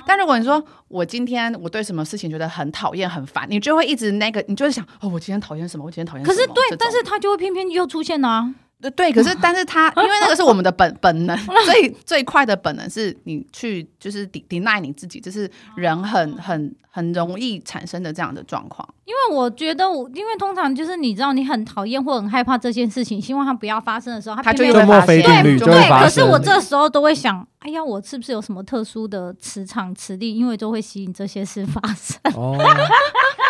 但如果你说我今天我对什么事情觉得很讨厌很烦，你就会一直那个，你就会想哦，我今天讨厌什么？我今天讨厌什么？可是对，但是他就会偏偏又出现啊。对，可是 [LAUGHS] 但是他，因为那个是我们的本本能，最 [LAUGHS] 最快的本能是你去就是 deny 你自己，就是人很很很容易产生的这样的状况。因为我觉得我，因为通常就是你知道你很讨厌或很害怕这件事情，希望它不要发生的时候，它就会发生。对对，对，可是我这时候都会想，哎呀，我是不是有什么特殊的磁场磁力，因为都会吸引这些事发生。哦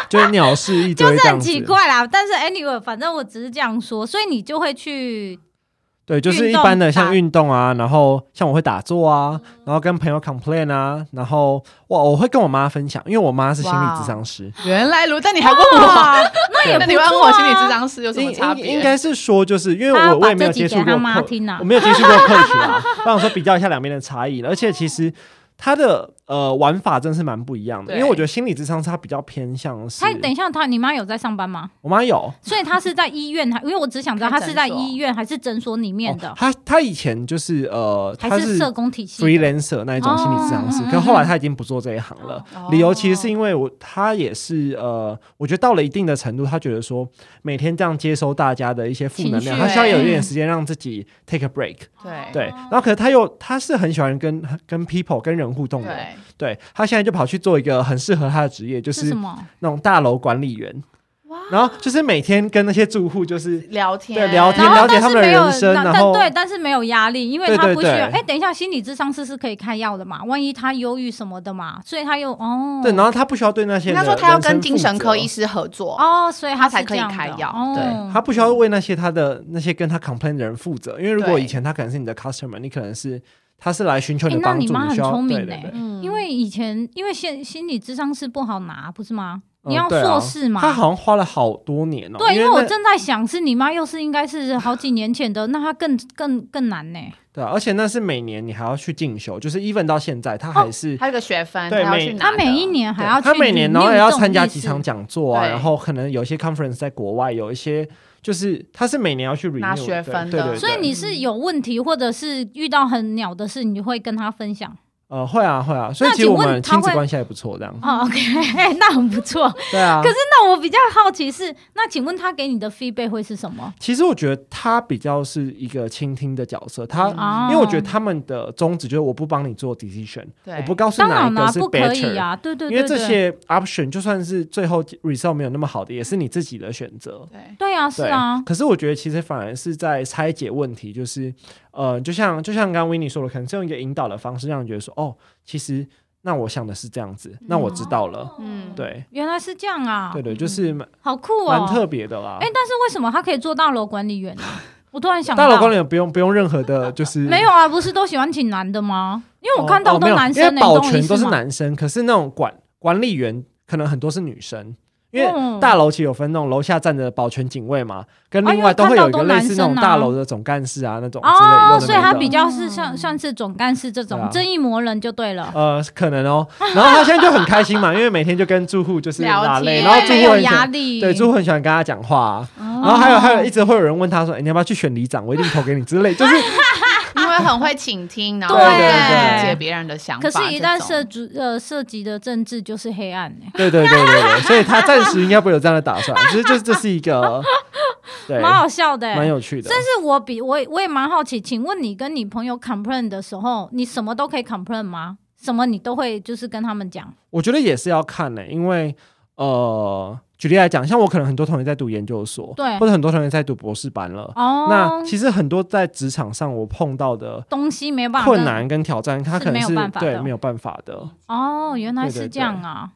就是鸟事一堆，就是很奇怪啦。但是 anyway，反正我只是这样说，所以你就会去，对，就是一般的像运动啊，然后像我会打坐啊，然后跟朋友 complain 啊，然后哇，我会跟我妈分享，因为我妈是心理智商师。原来如，但你还问我，那也。[LAUGHS] 你问我心理智商师有什么差别？应该是说，就是因为我我也没有接触过，我没有接触过 coach 啊，我想说比较一下两边的差异，而且其实他的。呃玩法真是蛮不一样的，因为我觉得心理智商是它比较偏向是。他等一下，他你妈有在上班吗？我妈有，所以她是在医院，因为我只想知道她是在医院还是诊所里面的。她她以前就是呃，还是社工体系，freelancer 那一种心理智商师，可后来她已经不做这一行了。理由其实是因为我她也是呃，我觉得到了一定的程度，她觉得说每天这样接收大家的一些负能量，她需要有一点时间让自己 take a break。对对，然后可是她又她是很喜欢跟跟 people 跟人互动的，对，他现在就跑去做一个很适合他的职业，就是那种大楼管理员。然后就是每天跟那些住户就是聊天，对，聊天，了解他们的人生，然后对，但是没有压力，因为他不需要。哎，等一下，心理智商师是可以开药的嘛？万一他忧郁什么的嘛，所以他又哦，对，然后他不需要对那些。他说他要跟精神科医师合作哦，所以他才可以开药。对，他不需要为那些他的那些跟他 complain 的人负责，因为如果以前他可能是你的 customer，你可能是他是来寻求你的帮助，你妈很聪明嘞，因为以前因为心心理智商是不好拿，不是吗？你要硕士嘛？他好像花了好多年哦。对，因为我正在想，是你妈又是应该是好几年前的，[LAUGHS] 那他更更更难呢。对啊，而且那是每年你还要去进修，就是 even 到现在他还是还有个学分，对，每他每一年还要他每年然后也要参加几场讲座啊，然后可能有一些 conference 在国外，有一些就是他是每年要去拿学分的，所以你是有问题或者是遇到很鸟的事，你就会跟他分享。呃，会啊，会啊，所以其实我们亲子关系还不错，这样。哦，OK，[LAUGHS] 那很不错。对啊。可是那我比较好奇是，那请问他给你的 feedback 会是什么？其实我觉得他比较是一个倾听的角色，他因为我觉得他们的宗旨就是我不帮你做 decision，我不告诉哪一个是 better 啊，对对。因为这些 option 就算是最后 result 没有那么好的，也是你自己的选择。对对啊，是啊。可是我觉得其实反而是在拆解问题，就是。呃，就像就像刚刚 Winnie 说的，可能是用一个引导的方式，让人觉得说，哦，其实那我想的是这样子，那我知道了，嗯，对，原来是这样啊，对对，就是好酷哦，蛮特别的啦。哎，但是为什么他可以做大楼管理员呢？我突然想到，大楼管理员不用不用任何的，就是 [LAUGHS] 没有啊，不是都喜欢请男的吗？因为我看到都男生，因为保全都是男生，可是那种管管理员可能很多是女生。因为大楼其实有分那种楼下站着保全警卫嘛，跟另外都会有一个类似那种大楼的总干事啊那种之类的。所以他比较是像算是总干事这种正义魔人就对了。呃，可能哦。然后他现在就很开心嘛，因为每天就跟住户就是拉累，然后住户很压力，对住户很喜欢跟他讲话。然后还有还有一直会有人问他说：“你要不要去选里长？我一定投给你。”之类，就是。很会倾听，[LAUGHS] 然后理解别人的想法。可是，一旦涉足呃涉及的政治就是黑暗呢。对对对对对，所以他暂时应该不会有这样的打算。其实，这这是一个，[LAUGHS] 对，蛮好笑的，蛮有趣的。但是我比我我也蛮好奇，请问你跟你朋友 complain 的时候，你什么都可以 complain 吗？什么你都会就是跟他们讲？我觉得也是要看呢，因为呃。举例来讲，像我可能很多同学在读研究所，对，或者很多同学在读博士班了。哦，那其实很多在职场上我碰到的东西没办法，困难跟挑战，他可能是对没有办法的。哦，原来是这样啊。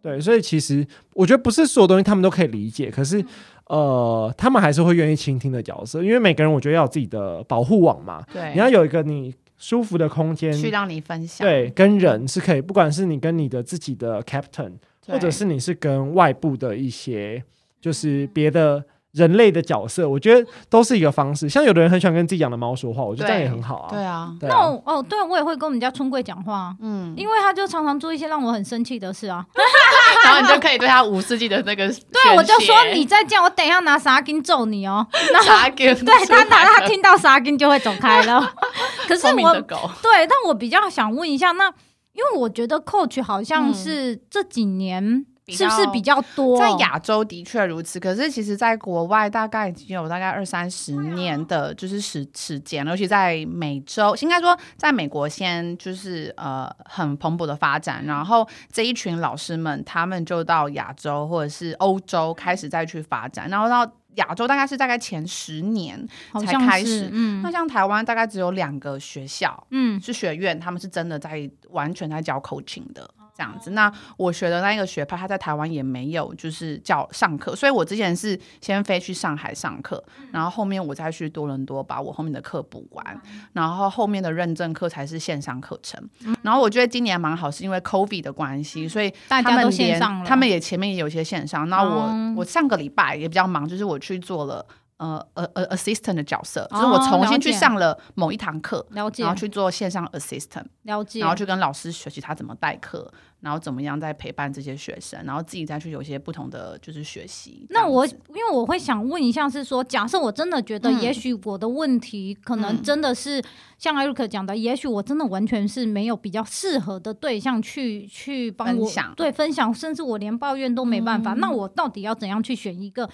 对，所以其实我觉得不是所有东西他们都可以理解，可是呃，他们还是会愿意倾听的角色，因为每个人我觉得要有自己的保护网嘛。对，你要有一个你舒服的空间去让你分享。对，跟人是可以，不管是你跟你的自己的 captain。或者是你是跟外部的一些，就是别的人类的角色，我觉得都是一个方式。像有的人很喜欢跟自己养的猫说话，我觉得这样也很好啊。对啊，那我哦，对我也会跟我们家春贵讲话，嗯，因为他就常常做一些让我很生气的事啊，[LAUGHS] 然后你就可以对他无世纪的那个，对，我就说你再这样，我等一下拿沙金揍你哦。沙金，对他拿他听到沙金就会走开了。[LAUGHS] 可是我，对，但我比较想问一下那。因为我觉得 coach 好像是这几年是不是比较多？在亚洲的确如此，可是其实在国外大概已经有大概二三十年的就是时时间，尤其在美洲，应该说在美国先就是呃很蓬勃的发展，然后这一群老师们他们就到亚洲或者是欧洲开始再去发展，然后到。亚洲大概是大概前十年才开始，嗯，那像台湾大概只有两个学校，嗯，是学院，他们是真的在完全在教 coaching 的。这样子，那我学的那一个学派，他在台湾也没有，就是教上课，所以我之前是先飞去上海上课，然后后面我再去多伦多把我后面的课补完，然后后面的认证课才是线上课程。然后我觉得今年蛮好，是因为 COVID 的关系，所以大家都线上了，他们也前面也有些线上。那我我上个礼拜也比较忙，就是我去做了呃呃呃，assistant 的角色，就是我重新去上了某一堂课，了解，然后去做线上 assistant，了解，然后去跟老师学习他怎么代课，然后怎么样在陪伴这些学生，然后自己再去有一些不同的就是学习。那我因为我会想问一下，是说假设我真的觉得，也许我的问题可能真的是像艾瑞克讲的，也许我真的完全是没有比较适合的对象去去帮我对分享，甚至我连抱怨都没办法。那我到底要怎样去选一个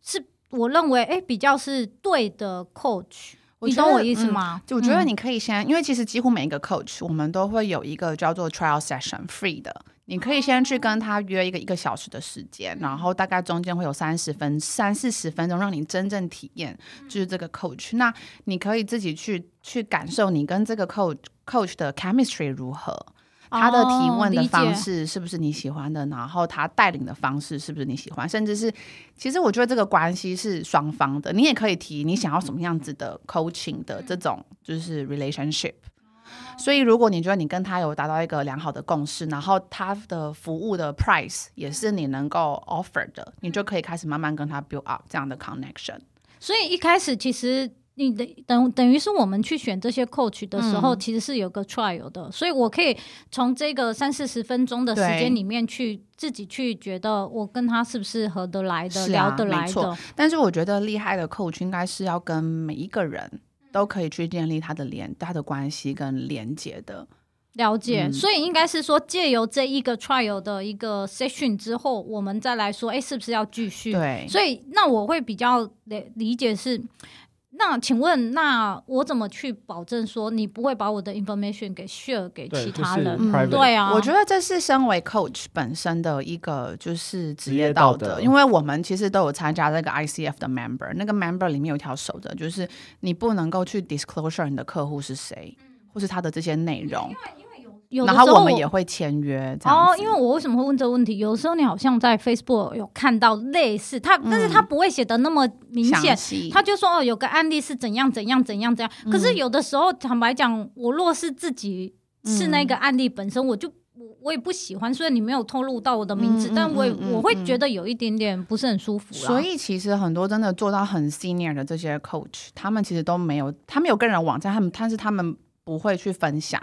是？我认为，哎、欸，比较是对的 coach，你懂我意思吗？就、嗯、我觉得你可以先，嗯、因为其实几乎每一个 coach，我们都会有一个叫做 trial session free 的，你可以先去跟他约一个一个小时的时间，然后大概中间会有三十分、三四十分钟，让你真正体验就是这个 coach。那你可以自己去去感受你跟这个 coach coach 的 chemistry 如何。他的提问的方式是不是你喜欢的？然后他带领的方式是不是你喜欢？甚至是，其实我觉得这个关系是双方的。你也可以提你想要什么样子的 coaching 的这种就是 relationship。所以如果你觉得你跟他有达到一个良好的共识，然后他的服务的 price 也是你能够 offer 的，你就可以开始慢慢跟他 build up 这样的 connection。所以一开始其实。你的等等于是我们去选这些 coach 的时候，嗯、其实是有个 trial 的，所以我可以从这个三四十分钟的时间里面去自己去觉得我跟他是不是合得来的，啊、聊得来的。但是我觉得厉害的 coach 应该是要跟每一个人都可以去建立他的连他的关系跟连接的了解。嗯、所以应该是说借由这一个 trial 的一个 session 之后，我们再来说，哎，是不是要继续？对。所以那我会比较理理解是。那请问，那我怎么去保证说你不会把我的 information 给 share 给其他人？对，嗯、对啊，我觉得这是身为 coach 本身的一个就是职业道德，因为我们其实都有参加这个 ICF 的 member，那个 member 里面有一条守则，就是你不能够去 disclosure 你的客户是谁，或是他的这些内容。然后我们也会签约哦，因为我为什么会问这个问题？有时候你好像在 Facebook 有看到类似他，但是他不会写的那么明显，他就说哦，有个案例是怎样怎样怎样怎样。可是有的时候，坦白讲，我若是自己是那个案例本身，我就我我也不喜欢。虽然你没有透露到我的名字，但我我会觉得有一点点不是很舒服。所以其实很多真的做到很 senior 的这些 coach，他们其实都没有，他们有个人网站，他们但是他们不会去分享。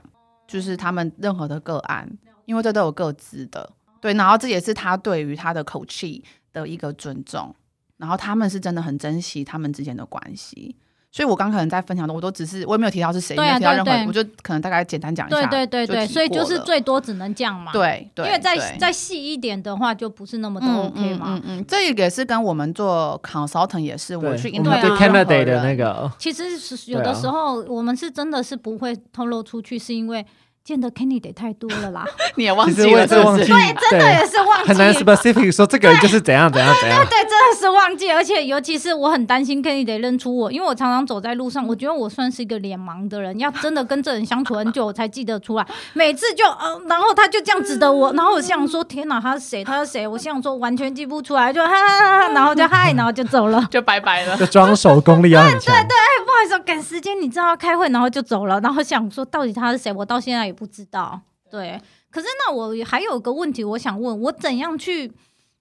就是他们任何的个案，因为这都有各自的，对，然后这也是他对于他的口气的一个尊重，然后他们是真的很珍惜他们之间的关系。所以，我刚可能在分享的，我都只是我也没有提到是谁，没有提到任何，我就可能大概简单讲一下。对对对对，所以就是最多只能这样嘛。对对，因为再再细一点的话，就不是那么的 OK 嘛。嗯嗯，这也是跟我们做 consultant 也是，我去我们对 candidate 的那个，其实是有的时候我们是真的是不会透露出去，是因为。见的 candidate 太多了啦，[LAUGHS] 你也忘记了是忘记？对，真的也是忘记。很难 specific 说这个人就是怎样怎样怎样。对 [LAUGHS] 对，真的是忘记，而且尤其是我很担心 candidate 认出我，因为我常常走在路上，我觉得我算是一个脸盲的人，要真的跟这人相处很久，我才记得出来。每次就呃，然后他就这样指着我，然后我想说天哪，他是谁？他是谁？我想说完全记不出来，就哈哈哈哈，然后就嗨，然后就走了，[LAUGHS] 就拜拜了，就装手功力要很强。对对对，哎，不好意思，赶时间，你知道要开会，然后就走了，然后想说到底他是谁？我到现在也不知道。对，可是那我还有个问题，我想问，我怎样去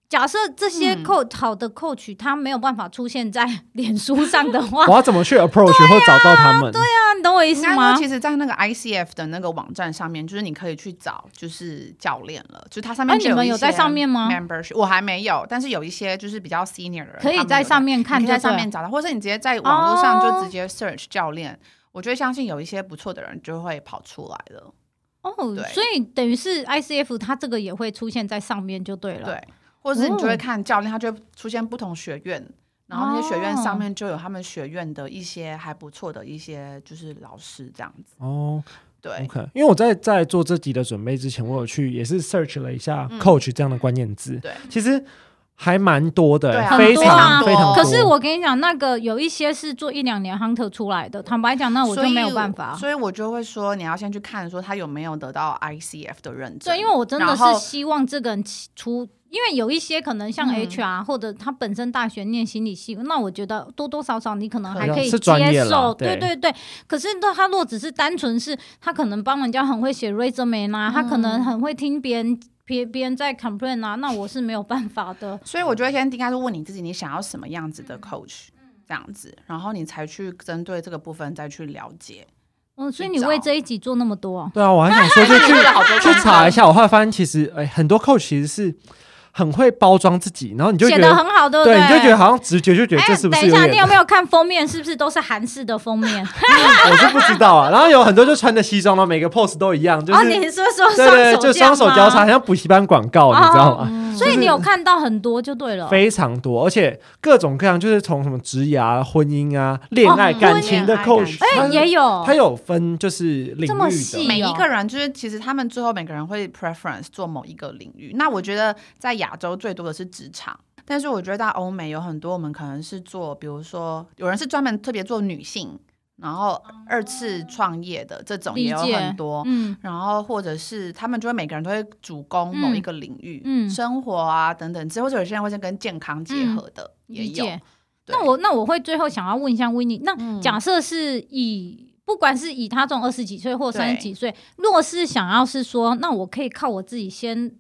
假设这些 coach 好的 coach 他没有办法出现在脸书上的话，[LAUGHS] 我要怎么去 approach 或找到他们？对啊，你懂我意思吗？其实，在那个 ICF 的那个网站上面，就是你可以去找，就是教练了，就是它上面。那你们有在上面吗？Membership 我还没有，但是有一些就是比较 senior 的人，可以在上面看，在上面找到，或者是你直接在网络上就直接 search 教练，我觉得相信有一些不错的人就会跑出来了。哦，所以等于是 ICF，它这个也会出现在上面就对了。对，或者是你就会看教练，他就会出现不同学院，哦、然后那些学院上面就有他们学院的一些还不错的一些就是老师这样子。哦，对，OK，因为我在在做这集的准备之前，我有去也是 search 了一下 coach 这样的关键字。嗯、对，其实。还蛮多的，非常非常多。可是我跟你讲，那个有一些是做一两年 hunter 出来的，坦白讲，那我就没有办法。所以我就会说，你要先去看，说他有没有得到 ICF 的认证。对，因为我真的是希望这个人出，因为有一些可能像 HR 或者他本身大学念心理系，那我觉得多多少少你可能还可以接受。对对对。可是那他若只是单纯是他可能帮人家很会写 resume 啊，他可能很会听别人。别别人在 complain 啊，那我是没有办法的。[LAUGHS] 所以我觉得先应该是问你自己，你想要什么样子的 coach？这样子，然后你才去针对这个部分再去了解。嗯，所以你为这一集做那么多？对啊，我还想说 [LAUGHS] 就去去查一下，我后来发现其实哎，很多 coach 其实是。很会包装自己，然后你就觉得写得很好，对不对？对，你就觉得好像直觉就觉得这是不是？等一下，你有没有看封面？是不是都是韩式的封面？[LAUGHS] 我是不知道啊。然后有很多就穿着西装，然后每个 pose 都一样，就是哦，你说说对对，就双手交叉，好像补习班广告，你知道吗？所以你有看到很多就对了，非常多，而且各种各样，就是从什么职涯、婚姻啊、恋爱、感情的 coach，哎，也有，他有分就是领域的，这么细，每一个人就是其实他们最后每个人会 preference 做某一个领域。那我觉得在亚洲最多的是。职场，但是我觉得在欧美有很多，我们可能是做，比如说有人是专门特别做女性，然后二次创业的这种也有很多，嗯，然后或者是他们就会每个人都会主攻某一个领域，嗯，生活啊等等，之后就有些人会是跟健康结合的，嗯、也有。那我那我会最后想要问一下 Winnie，那假设是以、嗯、不管是以他这种二十几岁或三十几岁，若是想要是说，那我可以靠我自己先。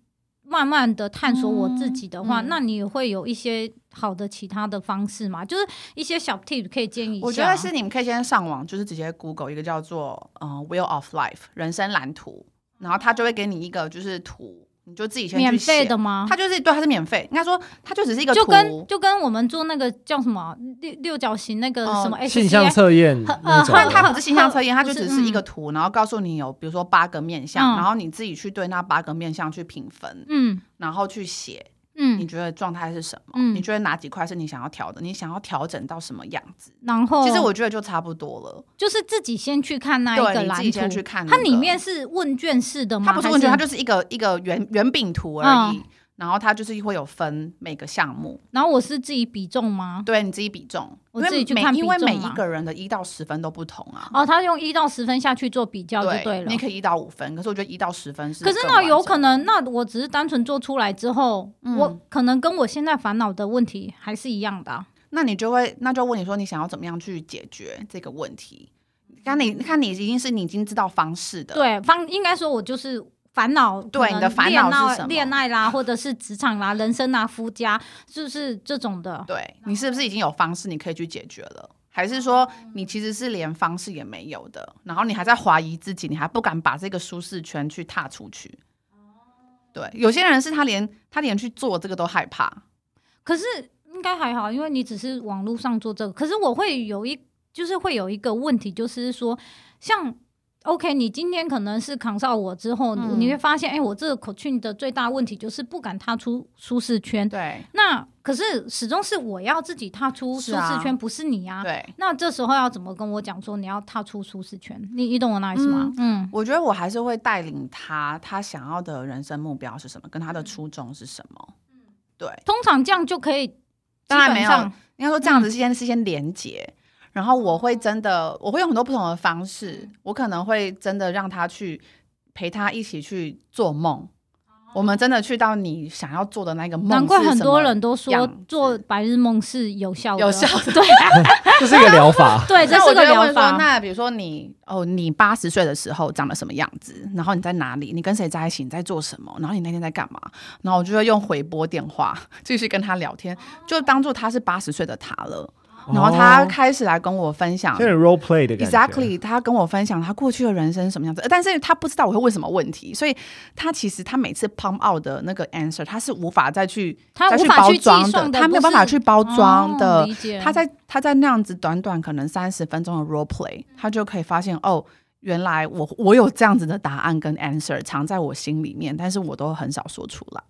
慢慢的探索我自己的话，嗯嗯、那你会有一些好的其他的方式吗？就是一些小 tip 可以建议一下。我觉得是你们可以先上网，就是直接 Google 一个叫做嗯、呃、Wheel of Life 人生蓝图，然后他就会给你一个就是图。你就自己先去写免费的吗？它就是对，它是免费。应该说，它就只是一个图，就跟就跟我们做那个叫什么六六角形那个什么性向测验，呃，虽然它不是形象测验，它就只是一个图，然后告诉你有比如说八个面相，然后你自己去对那八个面相去评分，嗯，然后去写。嗯，你觉得状态是什么？嗯，你觉得哪几块是你想要调的？你想要调整到什么样子？然后，其实我觉得就差不多了，就是自己先去看那一个蓝图，你自己先去看、那个。它里面是问卷式的吗？它不是问卷，它就是一个一个圆圆饼图而已。嗯然后它就是会有分每个项目，然后我是自己比重吗？对，你自己比重，我自己去看因为每一个人的一到十分都不同啊。哦，他用一到十分下去做比较就对了。你可以一到五分，可是我觉得一到十分是。可是那有可能，那我只是单纯做出来之后，嗯、我可能跟我现在烦恼的问题还是一样的、啊。那你就会，那就问你说，你想要怎么样去解决这个问题？那你看，你已经是你已经知道方式的，对方应该说，我就是。烦恼，对你的烦恼是什么？恋爱啦，[LAUGHS] 或者是职场啦、人生啦、夫家，是不是这种的？对，你是不是已经有方式你可以去解决了？还是说你其实是连方式也没有的？然后你还在怀疑自己，你还不敢把这个舒适圈去踏出去？对，有些人是他连他连去做这个都害怕。可是应该还好，因为你只是网络上做这个。可是我会有一，就是会有一个问题，就是说像。OK，你今天可能是扛上我之后，嗯、你会发现，哎、欸，我这个 coaching 的最大问题就是不敢踏出舒适圈。对，那可是始终是我要自己踏出舒适圈，不是你啊。对，那这时候要怎么跟我讲说你要踏出舒适圈？你你懂我那意思吗？嗯，嗯我觉得我还是会带领他，他想要的人生目标是什么，跟他的初衷是什么。嗯，对，通常这样就可以。当然没有，应该说这样子先是先连接。然后我会真的，我会用很多不同的方式，我可能会真的让他去陪他一起去做梦。我们真的去到你想要做的那个梦。难怪很多人都说做白日梦是有效的，有效 [LAUGHS] 的，对，[LAUGHS] 这是一个疗法。[LAUGHS] 对，这是个疗法。那比如说你哦，你八十岁的时候长得什么样子？然后你在哪里？你跟谁在一起？你在做什么？然后你那天在干嘛？然后我就会用回拨电话继续跟他聊天，就当做他是八十岁的他了。然后他开始来跟我分享，这、哦、role play 的感觉。Exactly，他跟我分享他过去的人生是什么样子，但是他不知道我会问什么问题，所以他其实他每次 pump out 的那个 answer，他是无法再去他再去包装的，的他没有办法去包装的。哦、他在他在那样子短短可能三十分钟的 role play，他就可以发现哦，原来我我有这样子的答案跟 answer 藏在我心里面，但是我都很少说出来。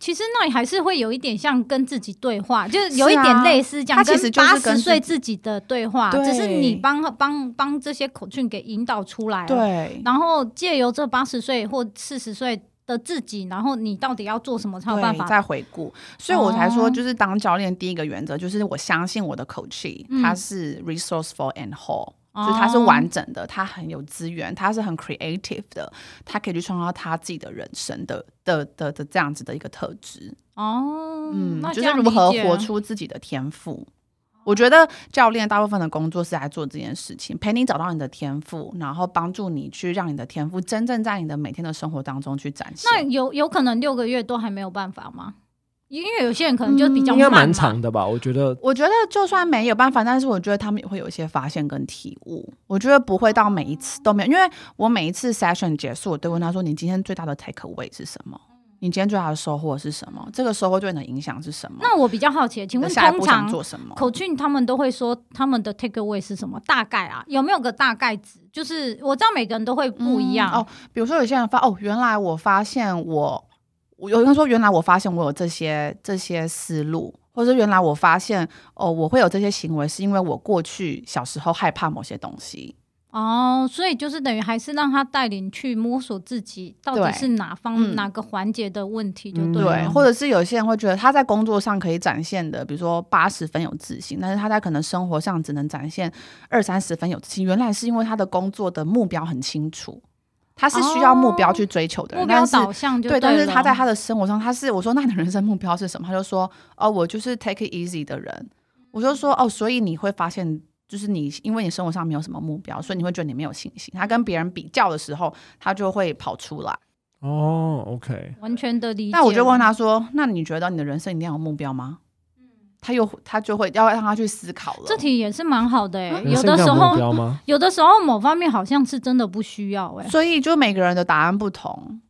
其实那里还是会有一点像跟自己对话，就是有一点类似这样，跟八十岁自己的对话，只是你帮帮帮这些 coaching 给引导出来了，对，然后借由这八十岁或四十岁的自己，然后你到底要做什么才有办法再回顾，所以我才说，就是当教练第一个原则就是我相信我的 coaching，它是 resourceful and whole。就是他是完整的，他很有资源，他是很 creative 的，他可以去创造他自己的人生的的的的这样子的一个特质哦，嗯，就是如何活出自己的天赋。我觉得教练大部分的工作是来做这件事情，陪你找到你的天赋，然后帮助你去让你的天赋真正在你的每天的生活当中去展现。那有有可能六个月都还没有办法吗？因为有些人可能就比较应该蛮长的吧？我觉得，我觉得就算没有办法，但是我觉得他们也会有一些发现跟体悟。我觉得不会到每一次都没有，因为我每一次 session 结束，我都问他说：“你今天最大的 take away 是什么？你今天最大的收获是什么？这个收获对你的影响是什么？”那我比较好奇，请问下一步想做什么？Coach 他们都会说他们的 take away 是什么？大概啊，有没有个大概值？就是我知道每个人都会不一样、嗯、哦。比如说有些人发哦，原来我发现我。有人说，原来我发现我有这些这些思路，或者原来我发现哦，我会有这些行为，是因为我过去小时候害怕某些东西。哦，所以就是等于还是让他带领去摸索自己到底是哪方、嗯、哪个环节的问题，就对了。对，或者是有些人会觉得他在工作上可以展现的，比如说八十分有自信，但是他在可能生活上只能展现二三十分有自信。原来是因为他的工作的目标很清楚。他是需要目标去追求的人，哦、目标导向就对，对。但是他在他的生活上，他是我说，那你的人生目标是什么？他就说哦，我就是 take it easy 的人。我就说哦，所以你会发现，就是你因为你生活上没有什么目标，所以你会觉得你没有信心。他跟别人比较的时候，他就会跑出来。哦，OK，完全的理解。那我就问他说，那你觉得你的人生一定要有目标吗？他又他就会要让他去思考了。这题也是蛮好的哎、欸，有的时候 [LAUGHS] 有的时候某方面好像是真的不需要哎、欸，所以就每个人的答案不同。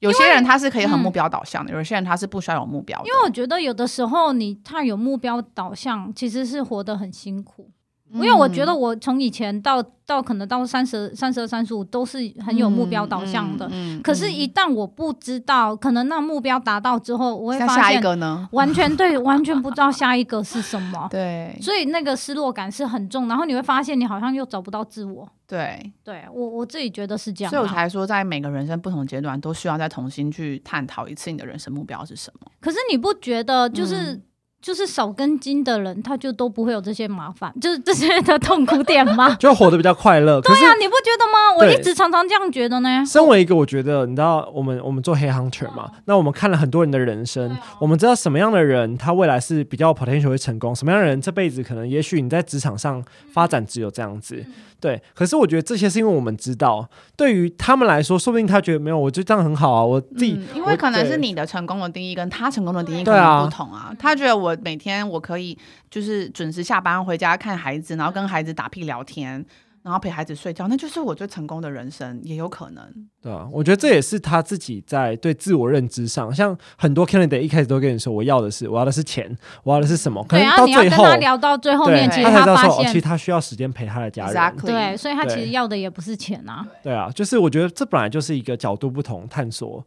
有些人他是可以很目标导向的，有些人他是不需要有目标的。因为我觉得有的时候你太有目标导向，其实是活得很辛苦。因为我觉得我从以前到到可能到三十三十二三十五都是很有目标导向的，可是，一旦我不知道，可能那目标达到之后，我会发现下一个呢，[LAUGHS] 完全对，完全不知道下一个是什么。[LAUGHS] 对，所以那个失落感是很重，然后你会发现你好像又找不到自我。对，对我我自己觉得是这样，所以我才说，在每个人生不同阶段，都需要再重新去探讨一次你的人生目标是什么。可是你不觉得就是？就是少根筋的人，他就都不会有这些麻烦，就是这些的痛苦点吗？[LAUGHS] 就活得比较快乐。对啊，你不觉得吗？我一直常常这样觉得呢。身为一个，我觉得你知道，我们我们做黑 hunter 嘛，那我们看了很多人的人生，我们知道什么样的人他未来是比较 potential 会成功，什么样的人这辈子可能也许你在职场上发展只有这样子。对，可是我觉得这些是因为我们知道，对于他们来说，说不定他觉得没有，我觉得这样很好啊。我自己，嗯、因为可能是你的成功的定义跟他成功的定义可能不同啊。啊他觉得我每天我可以就是准时下班回家看孩子，然后跟孩子打屁聊天。然后陪孩子睡觉，那就是我最成功的人生，也有可能。对啊，我觉得这也是他自己在对自我认知上，像很多 candidate 一开始都跟你说，我要的是，我要的是钱，我要的是什么？可能到最后，对啊，你要跟他聊到最后面，其实他发现，其实他需要时间陪他的家人。Exactly. 对，所以他其实要的也不是钱啊。对啊，就是我觉得这本来就是一个角度不同，探索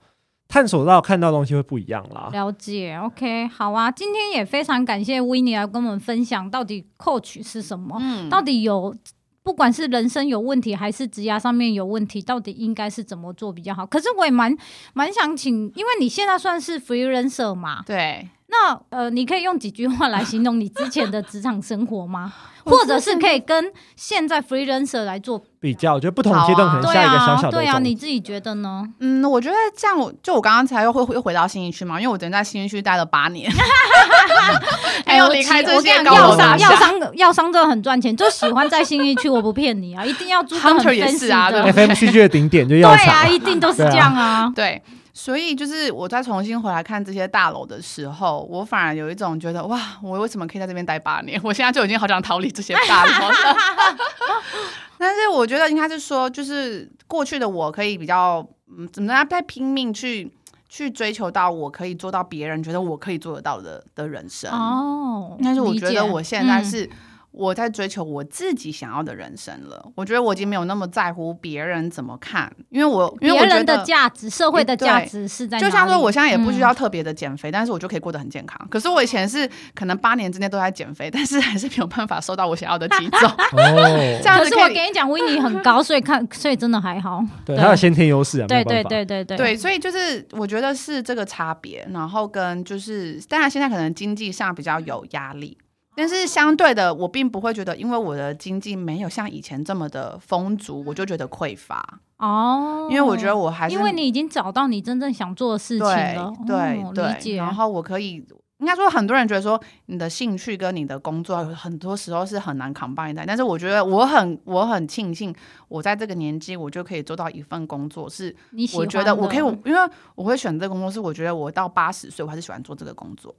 探索到看到东西会不一样啦。了解，OK，好啊，今天也非常感谢 Winnie 来跟我们分享到底 Coach 是什么，嗯，到底有。不管是人生有问题，还是职涯上面有问题，到底应该是怎么做比较好？可是我也蛮蛮想请，因为你现在算是 freelancer 嘛，对。那呃，你可以用几句话来形容你之前的职场生活吗？[LAUGHS] 或者是可以跟现在 freelancer 来做比较？我觉得不同阶段可能下一个小小的。对啊，你自己觉得呢？嗯，我觉得这样，就我刚刚才又会又回到新一区嘛，因为我曾经在新一区待了八年。[LAUGHS] [LAUGHS] 还有离开这些药商，药商，药商真的很赚钱，就喜欢在新一区。我不骗你啊，一定要住很 fancy 的 FMCG 的顶点就药厂。对啊，一定都是这样啊。对。所以就是我再重新回来看这些大楼的时候，我反而有一种觉得哇，我为什么可以在这边待八年？[LAUGHS] 我现在就已经好想逃离这些大楼了。[LAUGHS] 但是我觉得应该是说，就是过去的我可以比较嗯，怎么样在拼命去去追求到我可以做到别人觉得我可以做得到的的人生哦。但是我觉得我现在是。我在追求我自己想要的人生了。我觉得我已经没有那么在乎别人怎么看，因为我因为我觉得别人的价值、社会的价值是在？就像说，我现在也不需要特别的减肥，嗯，但是我就可以过得很健康。可是我以前是可能八年之内都在减肥，但是还是没有办法瘦到我想要的体重。[LAUGHS] 哦，这样可，可是我跟你讲，Winnie 很高，所以看，所以真的还好。[LAUGHS] 对，他有先天优势啊。对对对对对对，所以就是我觉得是这个差别，然后跟就是，当然现在可能经济上比较有压力。但是相对的，我并不会觉得，因为我的经济没有像以前这么的丰足，我就觉得匮乏哦。因为我觉得我还是因为你已经找到你真正想做的事情了，对对。然后我可以，应该说，很多人觉得说你的兴趣跟你的工作很多时候是很难 combine 的。但是我觉得我很我很庆幸，我在这个年纪我就可以做到一份工作，是我觉得我可以，因为我会选这个工作，是我觉得我到八十岁我还是喜欢做这个工作。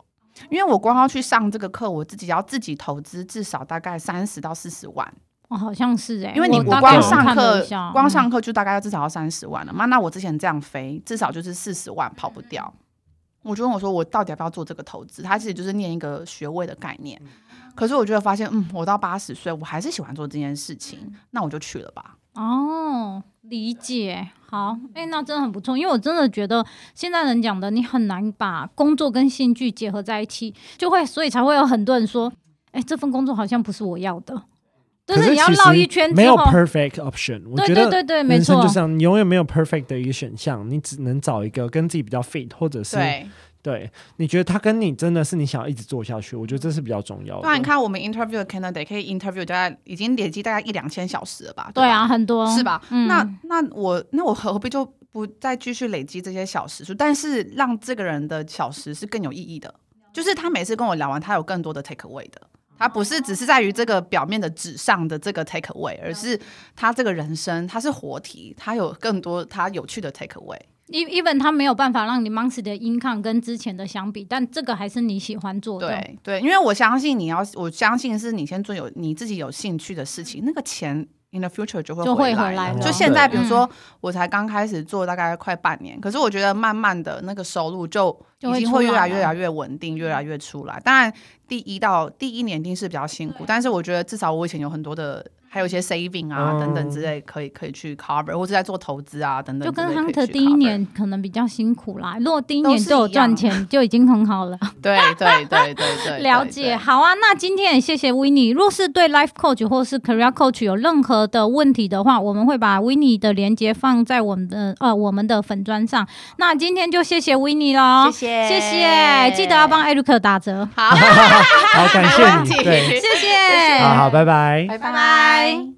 因为我光要去上这个课，我自己要自己投资至少大概三十到四十万。哦，好像是哎、欸，因为你我光上课光上课就大概要至少要三十万了嘛。那我之前这样飞，至少就是四十万跑不掉。我就问我说，我到底要不要做这个投资？他其实就是念一个学位的概念。可是我觉得发现，嗯，我到八十岁，我还是喜欢做这件事情，那我就去了吧。哦，理解。好，哎、欸，那真的很不错，因为我真的觉得现在人讲的，你很难把工作跟兴趣结合在一起，就会，所以才会有很多人说，哎、欸，这份工作好像不是我要的。就是你要绕一圈，没有 perfect option。我觉得对对对，人生就像，你永远没有 perfect 的一个选项，你只能找一个跟自己比较 fit，或者是对，你觉得他跟你真的是你想要一直做下去，我觉得这是比较重要的。那你看我们 interview 的 candidate 可以 interview 大概已经累积大概一两千小时了吧？对，对啊，很多是吧？嗯、那那我那我何必就不再继续累积这些小时数？但是让这个人的小时是更有意义的，就是他每次跟我聊完，他有更多的 take away 的。他不是只是在于这个表面的纸上的这个 take away，而是他这个人生，他是活体，他有更多他有趣的 take away。Even 他没有办法让你 monthly 的 income 跟之前的相比，但这个还是你喜欢做的。对对，因为我相信你要，我相信是你先做有你自己有兴趣的事情，那个钱。In the future 就会回来，就现在，比如说我才刚开始做，大概快半年，可是我觉得慢慢的那个收入就已经会越来越来越稳定，越来越出来。当然，第一到第一年一定是比较辛苦，但是我觉得至少我以前有很多的。还有一些 saving 啊、嗯、等等之类，可以可以去 cover，或者在做投资啊等等。就跟 Hunter 第一年可能比较辛苦啦，如果第一年就有赚钱，就已经很好了。对对对对对，[LAUGHS] 了解。好啊，那今天也谢谢 Winnie。若是对 life coach 或是 career coach 有任何的问题的话，我们会把 Winnie 的连接放在我们的呃我们的粉砖上。那今天就谢谢 Winnie 喽，谢谢谢谢，记得要帮 Eric 打折。好，[LAUGHS] 好感谢你，对，谢谢，好好，拜拜，拜拜。Bye.